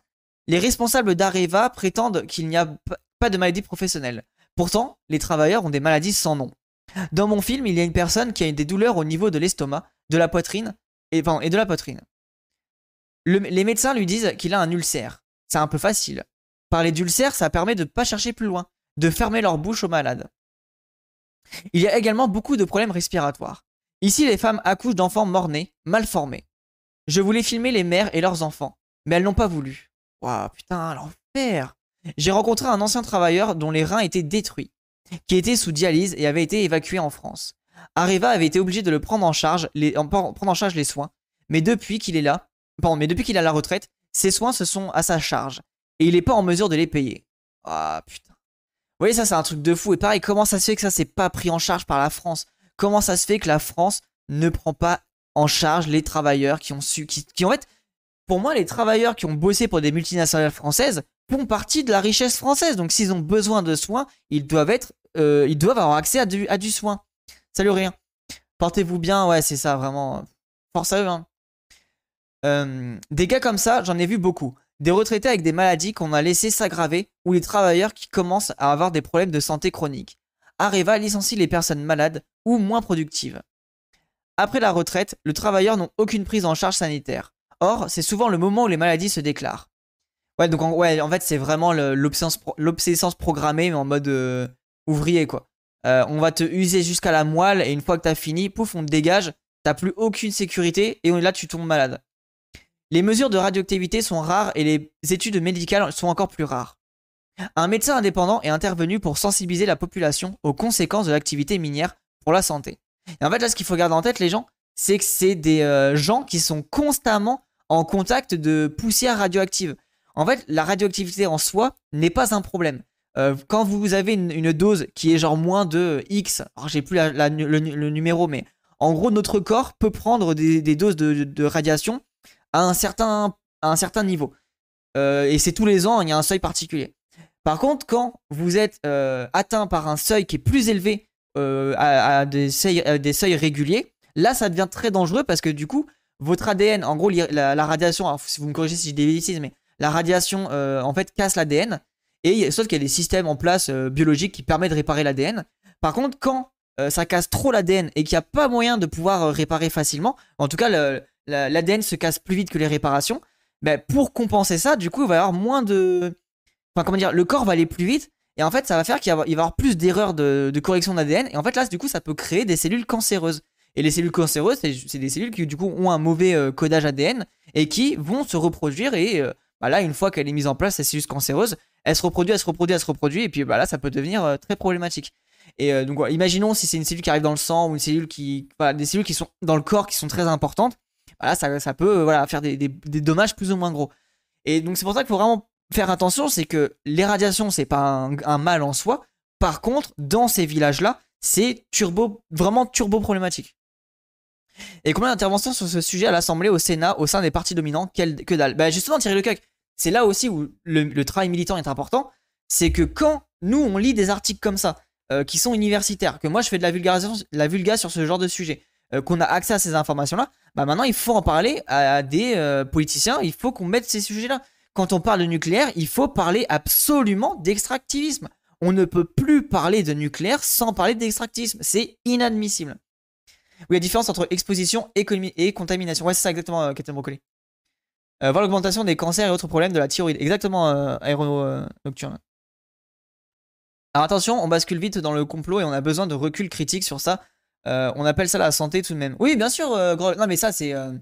Les responsables d'Areva prétendent qu'il n'y a pas de maladie professionnelle. Pourtant, les travailleurs ont des maladies sans nom. Dans mon film, il y a une personne qui a des douleurs au niveau de l'estomac, de la poitrine et de la poitrine les médecins lui disent qu'il a un ulcère. C'est un peu facile. Parler d'ulcère, ça permet de ne pas chercher plus loin, de fermer leur bouche aux malades. Il y a également beaucoup de problèmes respiratoires. Ici, les femmes accouchent d'enfants morts-nés, mal formés. Je voulais filmer les mères et leurs enfants, mais elles n'ont pas voulu. Waouh, putain, l'enfer. J'ai rencontré un ancien travailleur dont les reins étaient détruits, qui était sous dialyse et avait été évacué en France. Areva avait été obligé de le prendre en charge, prendre en charge les soins, mais depuis qu'il est là, mais depuis qu'il a la retraite, ses soins se sont à sa charge et il n'est pas en mesure de les payer. Ah putain. Vous voyez, ça c'est un truc de fou. Et pareil, comment ça se fait que ça c'est pas pris en charge par la France? Comment ça se fait que la France ne prend pas en charge les travailleurs qui ont su, qui, qui en fait, pour moi, les travailleurs qui ont bossé pour des multinationales françaises font partie de la richesse française. Donc s'ils ont besoin de soins, ils doivent être, euh, ils doivent avoir accès à du, à du soin. Salut rien. Portez-vous bien, ouais, c'est ça, vraiment. Force à eux. Hein. Euh, des gars comme ça, j'en ai vu beaucoup. Des retraités avec des maladies qu'on a laissé s'aggraver ou les travailleurs qui commencent à avoir des problèmes de santé chronique. Areva licencie les personnes malades ou moins productives. Après la retraite, le travailleur n'a aucune prise en charge sanitaire. Or, c'est souvent le moment où les maladies se déclarent. Ouais, donc en, ouais, en fait, c'est vraiment l'obsolescence programmée, en mode euh, ouvrier, quoi. Euh, on va te user jusqu'à la moelle, et une fois que t'as fini, pouf, on te dégage, t'as plus aucune sécurité, et là, tu tombes malade. Les mesures de radioactivité sont rares et les études médicales sont encore plus rares. Un médecin indépendant est intervenu pour sensibiliser la population aux conséquences de l'activité minière pour la santé. Et en fait, là, ce qu'il faut garder en tête, les gens, c'est que c'est des euh, gens qui sont constamment en contact de poussière radioactive. En fait, la radioactivité en soi n'est pas un problème. Euh, quand vous avez une, dose qui est genre moins de X, alors j'ai plus le, numéro, mais en gros, notre corps peut prendre des, doses de radiation à un certain, un certain niveau. Euh, et c'est tous les ans, il y a un seuil particulier. Par contre, quand vous êtes euh, atteint par un seuil qui est plus élevé euh, à, des seuils, des seuils, réguliers, là ça devient très dangereux parce que du coup, votre ADN, en gros, la, radiation, si vous me corrigez si je dis mais la radiation en fait casse l'ADN. Et sauf qu'il y a des systèmes en place biologiques qui permettent de réparer l'ADN. Par contre, quand ça casse trop l'ADN et qu'il n'y a pas moyen de pouvoir réparer facilement, en tout cas, le, l'ADN se casse plus vite que les réparations, ben, pour compenser ça, du coup, il va y avoir moins de. Enfin, comment dire, le corps va aller plus vite. Et en fait, ça va faire qu'il va y avoir plus d'erreurs de, correction d'ADN. Et en fait, là, du coup, ça peut créer des cellules cancéreuses. Et les cellules cancéreuses, c'est des cellules qui, du coup, ont un mauvais euh, codage ADN et qui vont se reproduire. Et euh, bah là, une fois qu'elle est mise en place, cette cellule cancéreuse, elle se reproduit, elle se reproduit, elle se reproduit. Et puis bah là, ça peut devenir euh, très problématique. Et donc, imaginons si c'est une cellule qui arrive dans le sang ou une cellule qui. des cellules qui sont dans le corps qui sont très importantes voilà, ça, peut euh, faire des, dommages plus ou moins gros. Et donc c'est pour ça qu'il faut vraiment faire attention, c'est que les radiations, c'est pas un, mal en soi. Par contre, dans ces villages-là, c'est turbo, vraiment turbo problématique. Et combien d'interventions sur ce sujet à l'Assemblée, au Sénat, au sein des partis dominants Que dalle? Bah justement, Thierry Lecoq, c'est là aussi où le, travail militant est important. C'est que quand nous, on lit des articles comme ça, euh, qui sont universitaires, que moi je fais de la vulgarisation, la vulga sur ce genre de sujet, euh, qu'on a accès à ces informations-là, bah maintenant il faut en parler à, des euh, politiciens, il faut qu'on mette ces sujets-là. Quand on parle de nucléaire, il faut parler absolument d'extractivisme. On ne peut plus parler de nucléaire sans parler d'extractivisme. C'est inadmissible. Oui, il y a différence entre exposition et, contamination. Ouais, c'est ça exactement, euh, Captain Brocoli. voir l'augmentation des cancers et autres problèmes de la thyroïde. Exactement, euh, nocturne. Alors attention, on bascule vite dans le complot et on a besoin de recul critique sur ça. Euh, on appelle ça la santé tout de même. Oui, bien sûr, euh, Grog. Non, mais ça, c'est. Euh,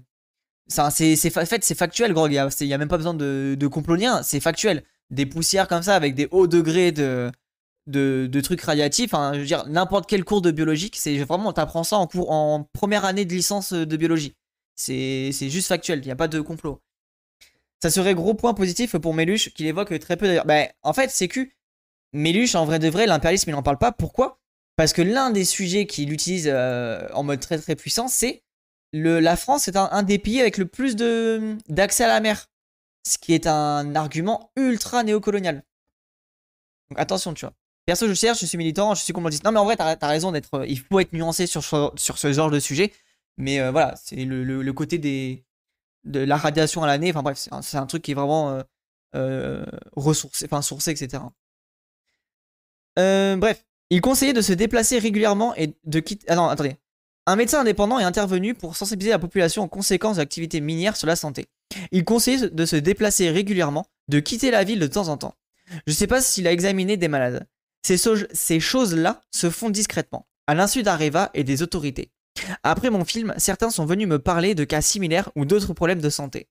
c'est fait, c'est factuel, Grog. Il n'y a, même pas besoin de, de complonien. C'est factuel. Des poussières comme ça, avec des hauts degrés de, de, trucs radiatifs. Je veux dire, n'importe quel cours de biologie, c'est vraiment. T'apprends ça en, cours, en première année de licence de biologie. C'est juste factuel. Il n'y a pas de complot. Ça serait gros point positif pour Méluche, qu'il évoque très peu d'ailleurs. Ben, en fait, c'est que Méluche, en vrai de vrai, l'impérialisme, il n'en parle pas. Pourquoi? Parce que l'un des sujets qu'il utilise euh, en mode très très puissant, c'est la France est un, des pays avec le plus d'accès à la mer. Ce qui est un argument ultra néocolonial. Donc attention, tu vois. Perso, je cherche, je suis militant, je suis complotiste. Non, mais en vrai, t'as as raison d'être. Euh, il faut être nuancé sur, sur ce genre de sujet. Mais euh, voilà, c'est le, côté des, de la radiation à l'année. Enfin bref, c'est un, truc qui est vraiment ressourcé, enfin sourcé, etc. bref, il conseillait de se déplacer régulièrement et de quitter. Ah non, attendez. Un médecin indépendant est intervenu pour sensibiliser la population aux conséquences de l'activité minière sur la santé. Il conseillait de se déplacer régulièrement, de quitter la ville de temps en temps. Je sais pas s'il a examiné des malades. Ces, choses-là se font discrètement, à l'insu d'Areva et des autorités. Après mon film, certains sont venus me parler de cas similaires ou d'autres problèmes de santé.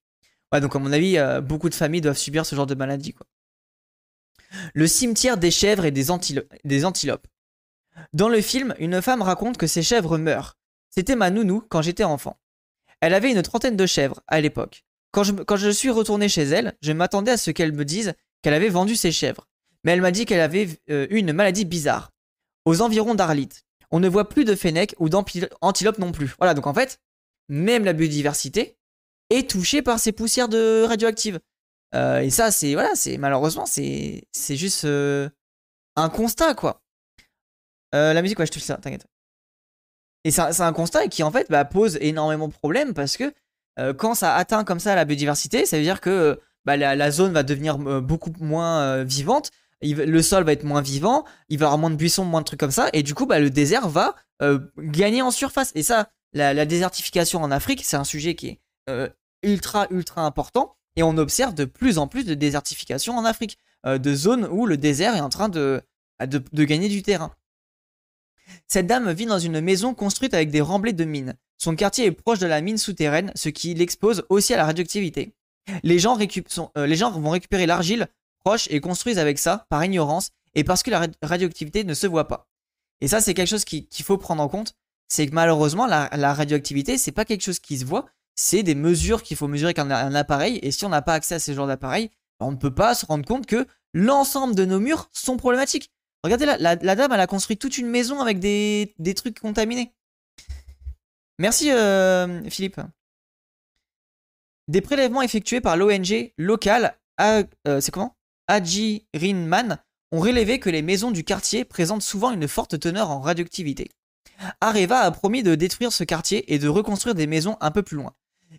Ouais, donc à mon avis, euh, beaucoup de familles doivent subir ce genre de maladie. Le cimetière des chèvres et des, antilopes. Dans le film, une femme raconte que ses chèvres meurent. C'était ma nounou quand j'étais enfant. Elle avait une trentaine de chèvres à l'époque. Quand je, suis retourné chez elle, je m'attendais à ce qu'elle me dise qu'elle avait vendu ses chèvres. Mais elle m'a dit qu'elle avait eu une maladie bizarre. Aux environs d'Arlit, on ne voit plus de fennecs ou d'antilopes non plus. Voilà, donc en fait, même la biodiversité est touchée par ces poussières de radioactives. Euh, et ça, c'est voilà, c'est malheureusement, c'est juste euh, un constat quoi. la musique, ouais, je te fais ça, t'inquiète. Et c'est un, constat qui en fait bah, pose énormément de problèmes parce que quand ça atteint comme ça la biodiversité, ça veut dire que bah, la, zone va devenir beaucoup moins vivante le sol va être moins vivant, il va y avoir moins de buissons, moins de trucs comme ça, et du coup, bah, le désert va euh, gagner en surface. Et ça, la, désertification en Afrique, c'est un sujet qui est euh, ultra, ultra important, et on observe de plus en plus de désertification en Afrique, euh, de zones où le désert est en train de, bah, de, gagner du terrain. Cette dame vit dans une maison construite avec des remblais de mines. Son quartier est proche de la mine souterraine, ce qui l'expose aussi à la radioactivité. Les gens, gens vont récupérer l'argile et construisent avec ça par ignorance et parce que la radioactivité ne se voit pas. Et ça, c'est quelque chose qu'il faut prendre en compte. C'est que malheureusement, la, radioactivité, c'est pas quelque chose qui se voit. C'est des mesures qu'il faut mesurer avec un, appareil. Et si on n'a pas accès à ce genre d'appareil, on ne peut pas se rendre compte que l'ensemble de nos murs sont problématiques. Regardez, la, la, dame, elle a construit toute une maison avec des, trucs contaminés. Merci, euh, Philippe. Des prélèvements effectués par l'ONG locale. Euh, c'est comment? Haji Rinman ont relevé que les maisons du quartier présentent souvent une forte teneur en radioactivité. Areva a promis de détruire ce quartier et de reconstruire des maisons un peu plus loin.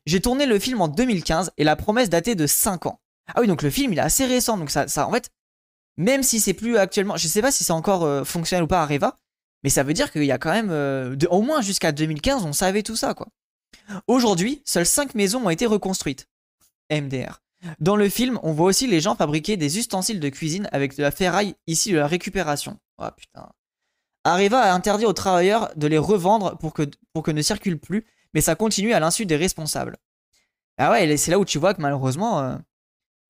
J'ai tourné le film en 2015 et la promesse datait de 5 ans. Ah oui, donc le film il est assez récent, donc ça, ça en fait, même si c'est plus actuellement, je sais pas si c'est encore euh, fonctionnel ou pas Areva, mais ça veut dire qu'il y a quand même, euh, au moins jusqu'à 2015, on savait tout ça quoi. Aujourd'hui, seules 5 maisons ont été reconstruites. MDR. Dans le film, on voit aussi les gens fabriquer des ustensiles de cuisine avec de la ferraille, ici de la récupération. Oh putain. Arriva à interdire aux travailleurs de les revendre pour que, pour que ne circulent plus, mais ça continue à l'insu des responsables. Ah ouais, c'est là où tu vois que malheureusement, euh,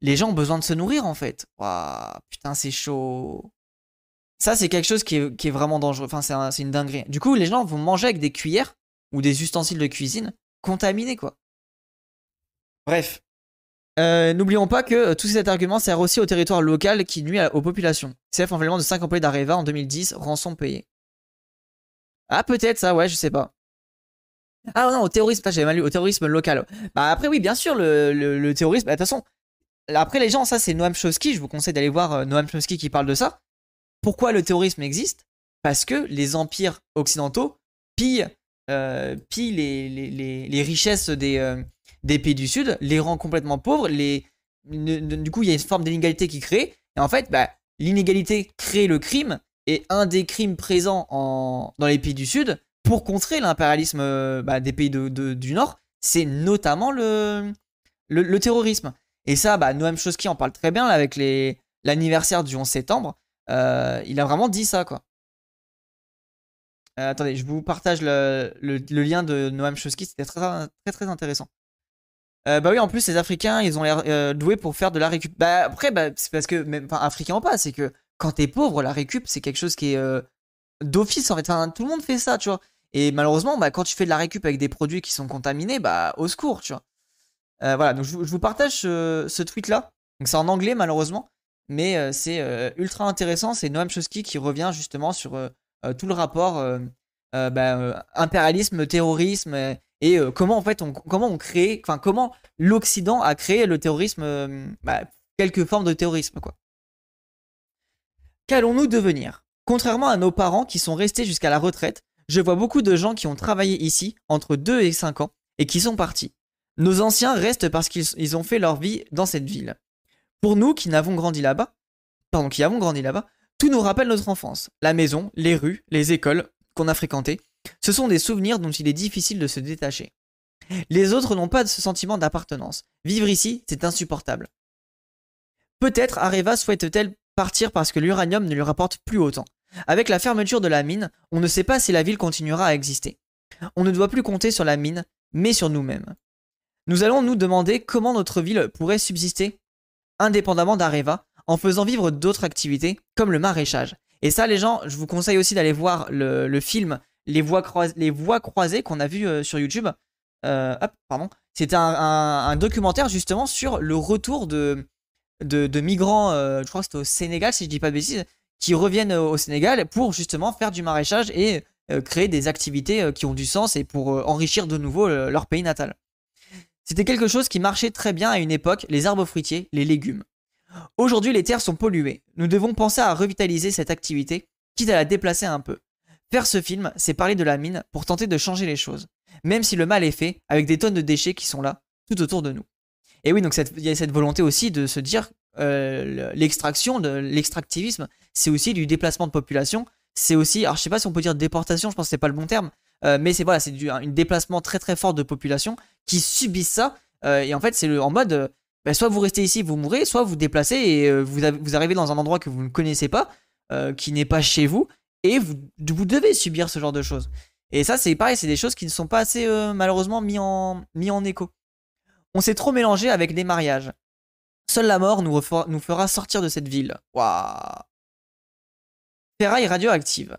les gens ont besoin de se nourrir en fait. Waouh, putain, c'est chaud. Ça, c'est quelque chose qui est, vraiment dangereux. Enfin, c'est une dinguerie. Du coup, les gens vont manger avec des cuillères ou des ustensiles de cuisine contaminés, quoi. Bref. Euh, n'oublions pas que euh, tout cet argument sert aussi au territoire local qui nuit aux populations. CF enlèvement de 5 employés d'Areva en 2010, rançon payée. Ah, peut-être ça, ouais, je sais pas. Ah non, au terrorisme, au terrorisme local. Bah après, oui, bien sûr, le, terrorisme, bah, de toute façon, après les gens, ça c'est Noam Chomsky, je vous conseille d'aller voir euh, Noam Chomsky qui parle de ça. Pourquoi le terrorisme existe? Parce que les empires occidentaux pillent, pillent les, richesses des, des pays du Sud, les rend complètement pauvres. Les... Du coup, il y a une forme d'inégalité qui crée. Et en fait, bah, l'inégalité crée le crime. Et un des crimes présents en... dans les pays du Sud, pour contrer l'impérialisme euh, bah, des pays du Nord, c'est notamment le... terrorisme. Et ça, bah, Noam Chomsky en parle très bien avec l'anniversaire du 11 septembre. Euh, il a vraiment dit ça, quoi. Euh, attendez, je vous partage le, lien de Noam Chomsky, c'était très, très intéressant. Bah oui, en plus, les Africains, ils ont l'air doués pour faire de la récup. Bah après, c'est parce que, même, enfin, africain ou pas, c'est que quand t'es pauvre, la récup, c'est quelque chose qui est d'office en fait. Enfin, tout le monde fait ça, tu vois. Et malheureusement, bah, quand tu fais de la récup avec des produits qui sont contaminés, bah, au secours, tu vois. voilà, donc je, vous partage ce, tweet-là. Donc c'est en anglais, malheureusement. Mais c'est ultra intéressant. C'est Noam Chomsky qui revient justement sur tout le rapport bah, impérialisme, terrorisme et euh, comment en fait on comment on crée enfin comment l'Occident a créé le terrorisme euh, bah, quelques formes de terrorisme quoi. Qu'allons-nous devenir? Contrairement à nos parents qui sont restés jusqu'à la retraite, je vois beaucoup de gens qui ont travaillé ici entre 2 et 5 ans et qui sont partis. Nos anciens restent parce qu'ils ont fait leur vie dans cette ville. Pour nous qui n'avons grandi là-bas, pardon, qui avons grandi là-bas, tout nous rappelle notre enfance, la maison, les rues, les écoles qu'on a fréquentées, ce sont des souvenirs dont il est difficile de se détacher. Les autres n'ont pas ce sentiment d'appartenance. Vivre ici, c'est insupportable. Peut-être Areva souhaite-t-elle partir parce que l'uranium ne lui rapporte plus autant. Avec la fermeture de la mine, on ne sait pas si la ville continuera à exister. On ne doit plus compter sur la mine, mais sur nous-mêmes. Nous allons nous demander comment notre ville pourrait subsister indépendamment d'Areva en faisant vivre d'autres activités comme le maraîchage. Et ça, les gens, je vous conseille aussi d'aller voir le, film Les Voies, croisées qu'on a vu euh, sur YouTube. Euh, pardon. C'était un, documentaire justement sur le retour de, de, migrants, euh, je crois que c'était au Sénégal, si je dis pas de bêtises, qui reviennent au Sénégal pour justement faire du maraîchage et créer des activités qui ont du sens et pour enrichir de nouveau leur pays natal. C'était quelque chose qui marchait très bien à une époque, les arbres fruitiers, les légumes. Aujourd'hui, les terres sont polluées. Nous devons penser à revitaliser cette activité, quitte à la déplacer un peu. Faire ce film, c'est parler de la mine pour tenter de changer les choses, même si le mal est fait, avec des tonnes de déchets qui sont là, tout autour de nous. Et oui, donc il y a cette volonté aussi de se dire, euh, l'extraction, l'extractivisme, c'est aussi du déplacement de population, c'est aussi, alors je sais pas si on peut dire déportation, je pense que c'est pas le bon terme, euh, mais c'est voilà, c'est un déplacement très très fort de population qui subissent ça, euh, et en fait c'est en mode, bah, soit vous restez ici, vous mourrez, soit vous déplacez et vous, vous, arrivez dans un endroit que vous ne connaissez pas, qui n'est pas chez vous, et vous, vous, devez subir ce genre de choses. Et ça, c'est pareil, c'est des choses qui ne sont pas assez malheureusement mis en, mis en écho. On s'est trop mélangé avec les mariages. Seule la mort nous, fera sortir de cette ville. Waouh Ferraille radioactive.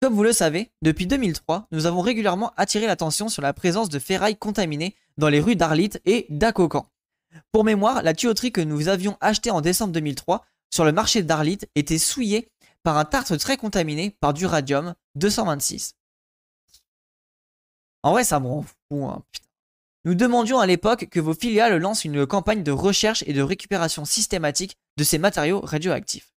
Comme vous le savez, depuis 2003, nous avons régulièrement attiré l'attention sur la présence de ferraille contaminée dans les rues d'Arlit et d'Akokan. Pour mémoire, la tuyauterie que nous avions achetée en décembre 2003 sur le marché d'Arlit était souillée par un tartre très contaminé par du radium 226. En vrai, ça me rend fou, hein, Nous demandions à l'époque que vos filiales lancent une campagne de recherche et de récupération systématique de ces matériaux radioactifs.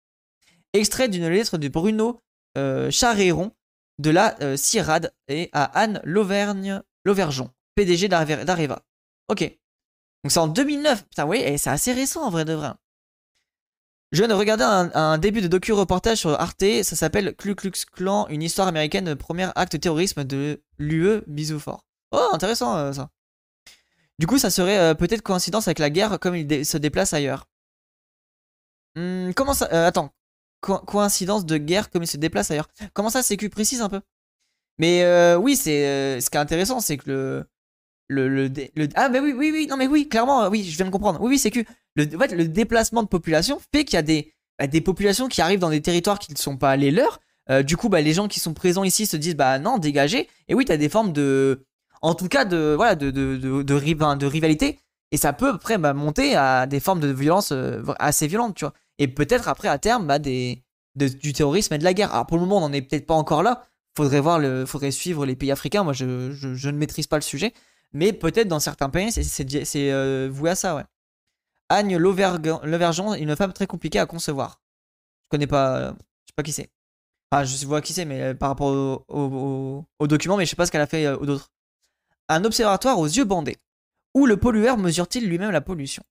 Extrait d'une lettre de Bruno euh, Charéron de la euh, CIRAD et à Anne Lauvergeon, PDG d'Areva. Ok. Donc c'est en 2009. Putain, oui, et c'est assez récent en vrai de vrai. Je viens de regarder un, début de docu-reportage sur Arte, ça s'appelle Ku Klux Klan, une histoire américaine premier acte terrorisme de l'UE, bisous fort. Oh, intéressant euh, ça. Du coup, ça serait euh, peut-être coïncidence avec la guerre comme il se déplace ailleurs. Hmm, comment ça euh, Attends. coïncidence de guerre comme il se déplace ailleurs. Comment ça, que précise un peu? Mais oui, c'est ce qui est intéressant, c'est que le ah mais oui oui oui non mais oui clairement oui je viens de comprendre oui oui que le, en fait, le déplacement de population fait qu'il y a des bah, des populations qui arrivent dans des territoires qui ne sont pas les leurs euh, du coup bah les gens qui sont présents ici se disent bah non dégagez et oui t'as des formes de en tout cas de voilà de de de, rivalité et ça peut après bah, monter à des formes de violence euh, assez violentes tu vois et peut-être après à terme bah, des du terrorisme et de la guerre alors pour le moment on n'en est peut-être pas encore là faudrait voir le faudrait suivre les pays africains moi je, je, ne maîtrise pas le sujet mais peut-être dans certains pays, c'est euh, voué à ça, ouais. Agne Lauvergeon, une femme très compliquée à concevoir. Je connais pas, je sais pas qui c'est. Enfin, je vois qui c'est, mais euh, par rapport au, au, document, mais je sais pas ce qu'elle a fait euh, d'autres. Un observatoire aux yeux bandés. Où le pollueur mesure-t-il lui-même la pollution?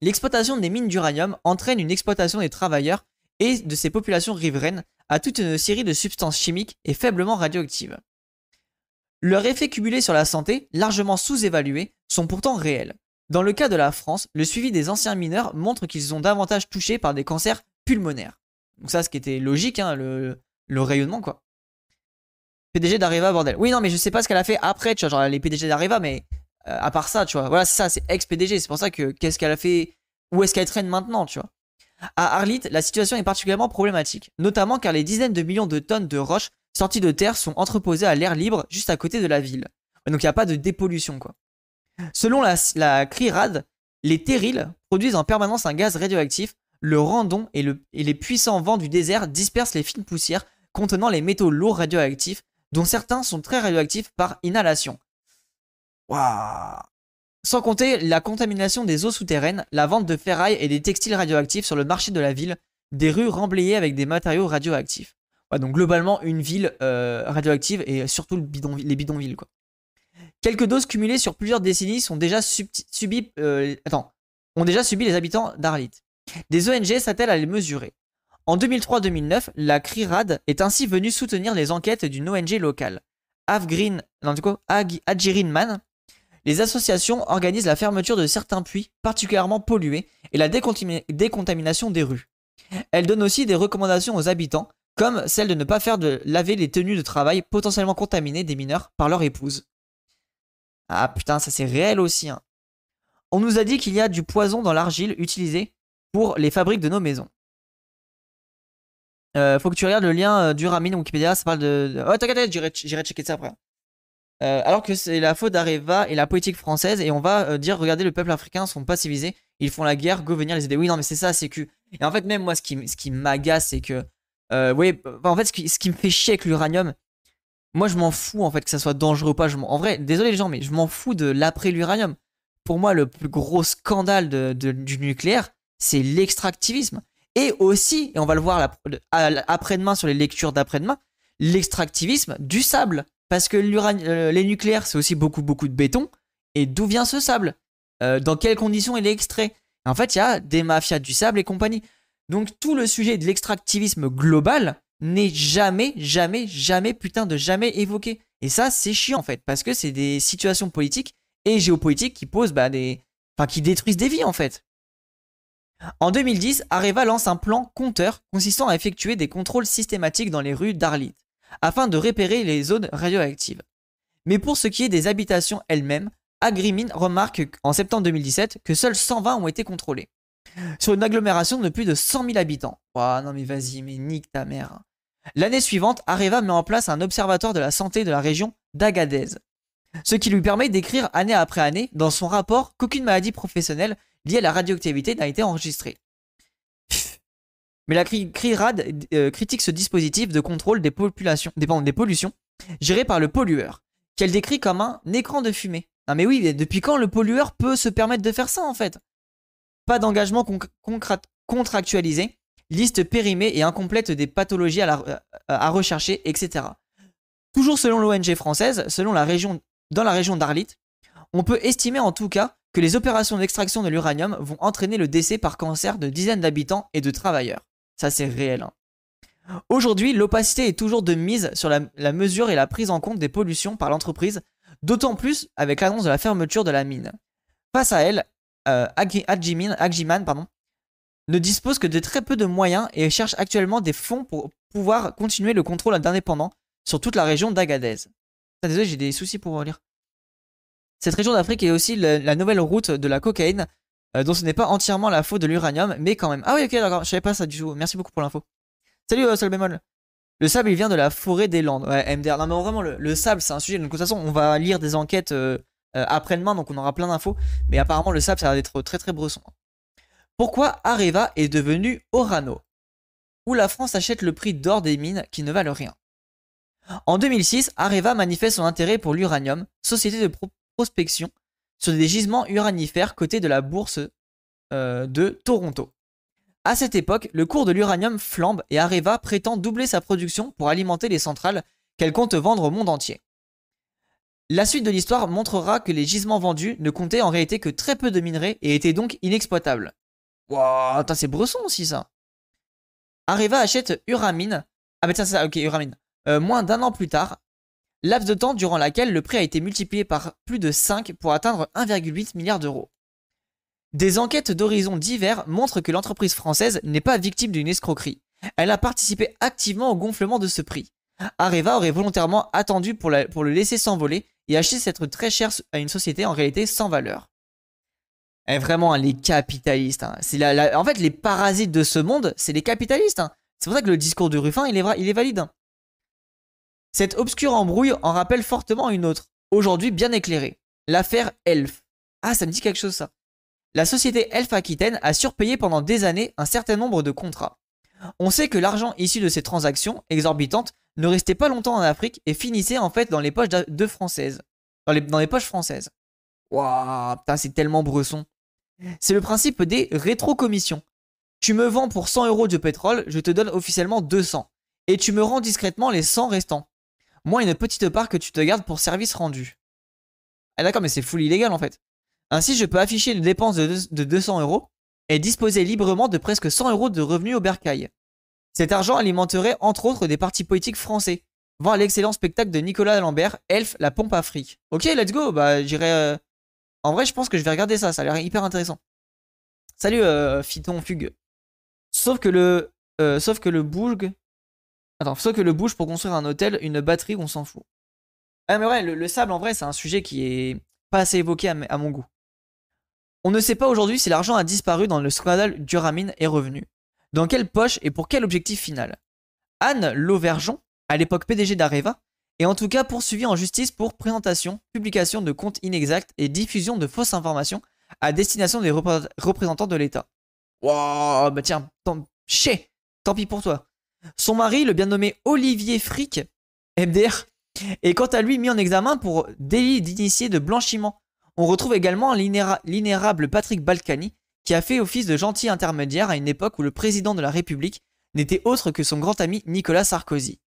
L'exploitation des mines d'uranium entraîne une exploitation des travailleurs et de ces populations riveraines à toute une série de substances chimiques et faiblement radioactives. Leurs effets cumulés sur la santé, largement sous-évalués, sont pourtant réels. Dans le cas de la France, le suivi des anciens mineurs montre qu'ils sont davantage touchés par des cancers pulmonaires. Donc ça, ce qui était logique, hein, le, rayonnement, quoi. PDG d'Areva, bordel. Oui, non, mais je sais pas ce qu'elle a fait après, tu vois, genre les PDG d'Areva, mais euh, à part ça, tu vois. Voilà, c'est ça, c'est ex-PDG. C'est pour ça que qu'est-ce qu'elle a fait Où est-ce qu'elle traîne maintenant, tu vois À Arlit, la situation est particulièrement problématique, notamment car les dizaines de millions de tonnes de roches sorties de terre sont entreposées à l'air libre juste à côté de la ville. Donc il n'y a pas de dépollution quoi. Selon la, CRIRAD, les terrils produisent en permanence un gaz radioactif. Le randon et les puissants vents du désert dispersent les fines poussières contenant les métaux lourds radioactifs, dont certains sont très radioactifs par inhalation. Waouh Sans compter la contamination des eaux souterraines, la vente de ferraille et des textiles radioactifs sur le marché de la ville, des rues remblayées avec des matériaux radioactifs donc globalement, une ville euh, radioactive et surtout les bidonvilles. Quelques doses cumulées sur plusieurs décennies sont déjà euh, attends, ont déjà subi les habitants d'Arlit. Des ONG s'attellent à les mesurer. En 2003-2009, la CRIRAD est ainsi venue soutenir les enquêtes d'une ONG locale. Avgreen, non, du coup. Les associations organisent la fermeture de certains puits particulièrement pollués et la décontamination des rues. Elles donnent aussi des recommandations aux habitants comme celle de ne pas faire de laver les tenues de travail potentiellement contaminées des mineurs par leur épouse. Ah putain, ça c'est réel aussi. Hein. On nous a dit qu'il y a du poison dans l'argile utilisée pour les fabriques de nos maisons. Euh, faut que tu regardes le lien euh, du Ramine Wikipédia, ça parle de. Oh, t'inquiète, j'irai checker ça après. Euh, alors que c'est la faute d'Areva et la politique française, et on va euh, dire regardez, le peuple africain sont pas civilisés, ils font la guerre, go venir les aider. Oui, non, mais c'est ça, c'est que. Et en fait, même moi, ce qui, ce qui m'agace, c'est que. Euh, oui, en fait, ce qui, ce qui me fait chier avec l'uranium, moi, je m'en fous en fait que ça soit dangereux ou pas. Je en vrai, désolé les gens, mais je m'en fous de l'après l'uranium. Pour moi, le plus gros scandale de, du nucléaire, c'est l'extractivisme. Et aussi, et on va le voir après-demain sur les lectures d'après-demain, l'extractivisme du sable. Parce que euh, les nucléaires, c'est aussi beaucoup, beaucoup de béton. Et d'où vient ce sable? Euh, Dans quelles conditions il est extrait? En fait, il y a des mafias du sable et compagnie. Donc tout le sujet de l'extractivisme global n'est jamais, jamais, jamais, putain de jamais évoqué. Et ça, c'est chiant en fait, parce que c'est des situations politiques et géopolitiques qui posent bah, des. Qui détruisent des vies en fait. En 2010, Areva lance un plan compteur consistant à effectuer des contrôles systématiques dans les rues d'Arlit, afin de repérer les zones radioactives. Mais pour ce qui est des habitations elles-mêmes, Agrimin remarque en septembre 2017 que seuls 120 ont été contrôlés. Sur une agglomération de plus de 100 000 habitants. Oh non mais vas-y, mais nique ta mère. L'année suivante, Areva met en place un observatoire de la santé de la région d'Agadez, ce qui lui permet d'écrire année après année dans son rapport qu'aucune maladie professionnelle liée à la radioactivité n'a été enregistrée. Mais la CRIRAD euh, critique ce dispositif de contrôle des, populations, des, pollutions géré par le pollueur, qu'elle décrit comme un écran de fumée. Non mais oui, depuis quand le pollueur peut se permettre de faire ça en fait? Pas d'engagement contractualisé, liste périmée et incomplète des pathologies à, rechercher, etc. Toujours selon l'ONG française, selon la région, dans la région d'Arlit, on peut estimer en tout cas que les opérations d'extraction de l'uranium vont entraîner le décès par cancer de dizaines d'habitants et de travailleurs. Ça c'est réel. Hein. Aujourd'hui, l'opacité est toujours de mise sur la, mesure et la prise en compte des pollutions par l'entreprise, d'autant plus avec l'annonce de la fermeture de la mine. Face à elle, euh, Agjiman, ne dispose que de très peu de moyens et cherche actuellement des fonds pour pouvoir continuer le contrôle d'indépendants sur toute la région d'Agadez. Désolé, j'ai des soucis pour lire. Cette région d'Afrique est aussi la, nouvelle route de la cocaïne, euh, dont ce n'est pas entièrement la faute de l'uranium, mais quand même. Ah oui, ok, d'accord, je savais pas ça du tout. Merci beaucoup pour l'info. Salut, euh, bémol. Le sable, il vient de la forêt des Landes. Ouais, MDR. Non, mais vraiment, le, sable, c'est un sujet. de toute façon, on va lire des enquêtes euh, après-demain, donc on aura plein d'infos. Mais apparemment, le sable, ça va être très très bresson. Pourquoi Areva est devenu Orano? Où la France achète le prix d'or des mines qui ne valent rien? En 2006, Areva manifeste son intérêt pour l'uranium, société de prospection, sur des gisements uranifères cotés de la bourse euh, de Toronto. À cette époque, le cours de l'uranium flambe et Areva prétend doubler sa production pour alimenter les centrales qu'elle compte vendre au monde entier. La suite de l'histoire montrera que les gisements vendus ne comptaient en réalité que très peu de minerais et étaient donc inexploitables. Wow, c'est Bresson aussi ça. Areva achète Uramine. Ah, mais ça, ça, ok, Uramine. Euh, moins d'un an plus tard, laps de temps durant laquelle le prix a été multiplié par plus de 5 pour atteindre 1,8 milliard d'euros. Des enquêtes d'horizons divers montrent que l'entreprise française n'est pas victime d'une escroquerie. Elle a participé activement au gonflement de ce prix. Areva aurait volontairement attendu pour, le laisser s'envoler et acheter cette très cher à une société en réalité sans valeur. Eh, vraiment, hein, les capitalistes. Hein. En fait, les parasites de ce monde, c'est les capitalistes. Hein. C'est pour ça que le discours de Ruffin, il est, il est valide. Cette obscure embrouille en rappelle fortement une autre, aujourd'hui bien éclairée. L'affaire Elf. Ah, ça me dit quelque chose ça. La société Elf Aquitaine a surpayé pendant des années un certain nombre de contrats. On sait que l'argent issu de ces transactions exorbitantes ne restait pas longtemps en Afrique et finissait en fait dans les poches de françaises. Dans les, poches françaises. Waouh, putain, c'est tellement bresson. C'est le principe des rétrocommissions. Tu me vends pour 100 euros de pétrole, je te donne officiellement 200. Et tu me rends discrètement les 100 restants. Moi, une petite part que tu te gardes pour service rendu. Ah d'accord, mais c'est full illégal en fait. Ainsi, je peux afficher une dépense de 200 euros et disposer librement de presque 100 euros de revenus au bercail. Cet argent alimenterait entre autres des partis politiques français. Voir l'excellent spectacle de Nicolas Lambert, Elf, la pompe Afrique. Ok, let's go, bah j'irai euh, en vrai, je pense que je vais regarder ça. Ça a l'air hyper intéressant. Salut, euh, Fugue. Sauf que le, euh, sauf que le bourg, Attends, soit que le bouge pour construire un hôtel, une batterie, on s'en fout. Ah mais ouais, le, sable en vrai, c'est un sujet qui est pas assez évoqué à, mon goût. On ne sait pas aujourd'hui si l'argent a disparu dans le scandale Duramine est revenu. Dans quelle poche et pour quel objectif final? Anne Lauvergeon, à l'époque PDG d'Areva, est en tout cas poursuivie en justice pour présentation, publication de comptes inexacts et diffusion de fausses informations à destination des représentants de l'État. Wow, bah tiens, tant, tant pis pour toi. Son mari, le bien nommé Olivier Frick, MDR, est quant à lui mis en examen pour délit d'initié de blanchiment. On retrouve également l'inérable Patrick Balkany, qui a fait office de gentil intermédiaire à une époque où le président de la République n'était autre que son grand ami Nicolas Sarkozy.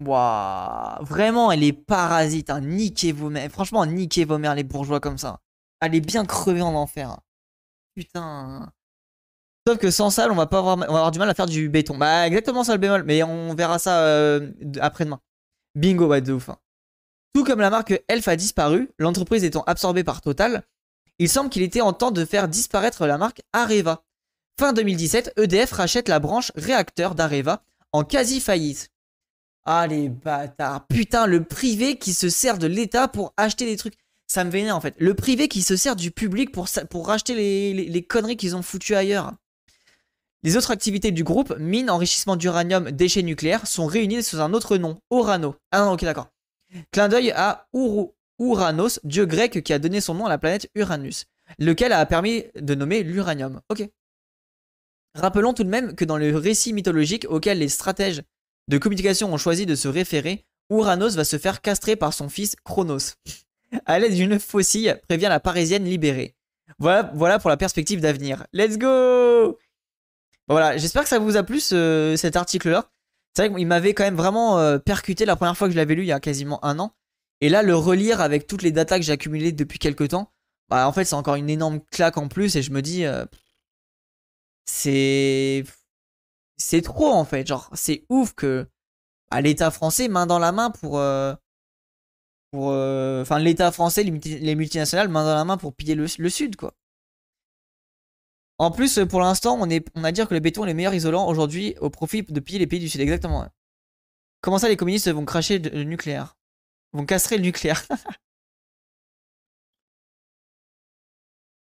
Waouh, vraiment, elle est parasite, hein. niquez vos mères. Franchement, niquez vos mères, les bourgeois comme ça. Est bien crevée en enfer. Putain. Sauf que sans salle, on va pas avoir, du mal à faire du béton. Bah, exactement ça le bémol, mais on verra ça euh, après-demain. Bingo, ouais, de ouf. Hein. Tout comme la marque Elf a disparu, l'entreprise étant absorbée par Total, il semble qu'il était en temps de faire disparaître la marque Areva. Fin 2017, EDF rachète la branche réacteur d'Areva en quasi faillite. Ah les bâtards. Putain, le privé qui se sert de l'État pour acheter des trucs. Ça me vénère en fait. Le privé qui se sert du public pour, pour racheter les, conneries qu'ils ont foutues ailleurs. Les autres activités du groupe, mine, enrichissement d'uranium, déchets nucléaires, sont réunies sous un autre nom, Orano. Ah non, ok, d'accord. Clin d'œil à Uranos, dieu grec qui a donné son nom à la planète Uranus, lequel a permis de nommer l'uranium. Ok. Rappelons tout de même que dans le récit mythologique auquel les stratèges de communication ont choisi de se référer, Uranos va se faire castrer par son fils Chronos. (laughs) à l'aide d'une faucille, prévient la parisienne libérée. Voilà, voilà pour la perspective d'avenir. Let's go Voilà, j'espère que ça vous a plu cet article-là. C'est vrai qu'il m'avait quand même vraiment euh, percuté la première fois que je l'avais lu il y a quasiment un an. Et là, le relire avec toutes les datas que j'ai accumulées depuis quelques temps, bah en fait c'est encore une énorme claque en plus et je me dis... Euh, c'est trop en fait. Genre, c'est ouf que à l'État français, main dans la main pour. Euh, pour enfin, l'État français, les, multinationales, main dans la main pour piller le, Sud, quoi. En plus, pour l'instant, on, on a dire que le béton est le meilleur isolant aujourd'hui au profit de piller les pays du Sud. Exactement. Comment ça, les communistes vont cracher le nucléaire? Vont casser le nucléaire? (laughs)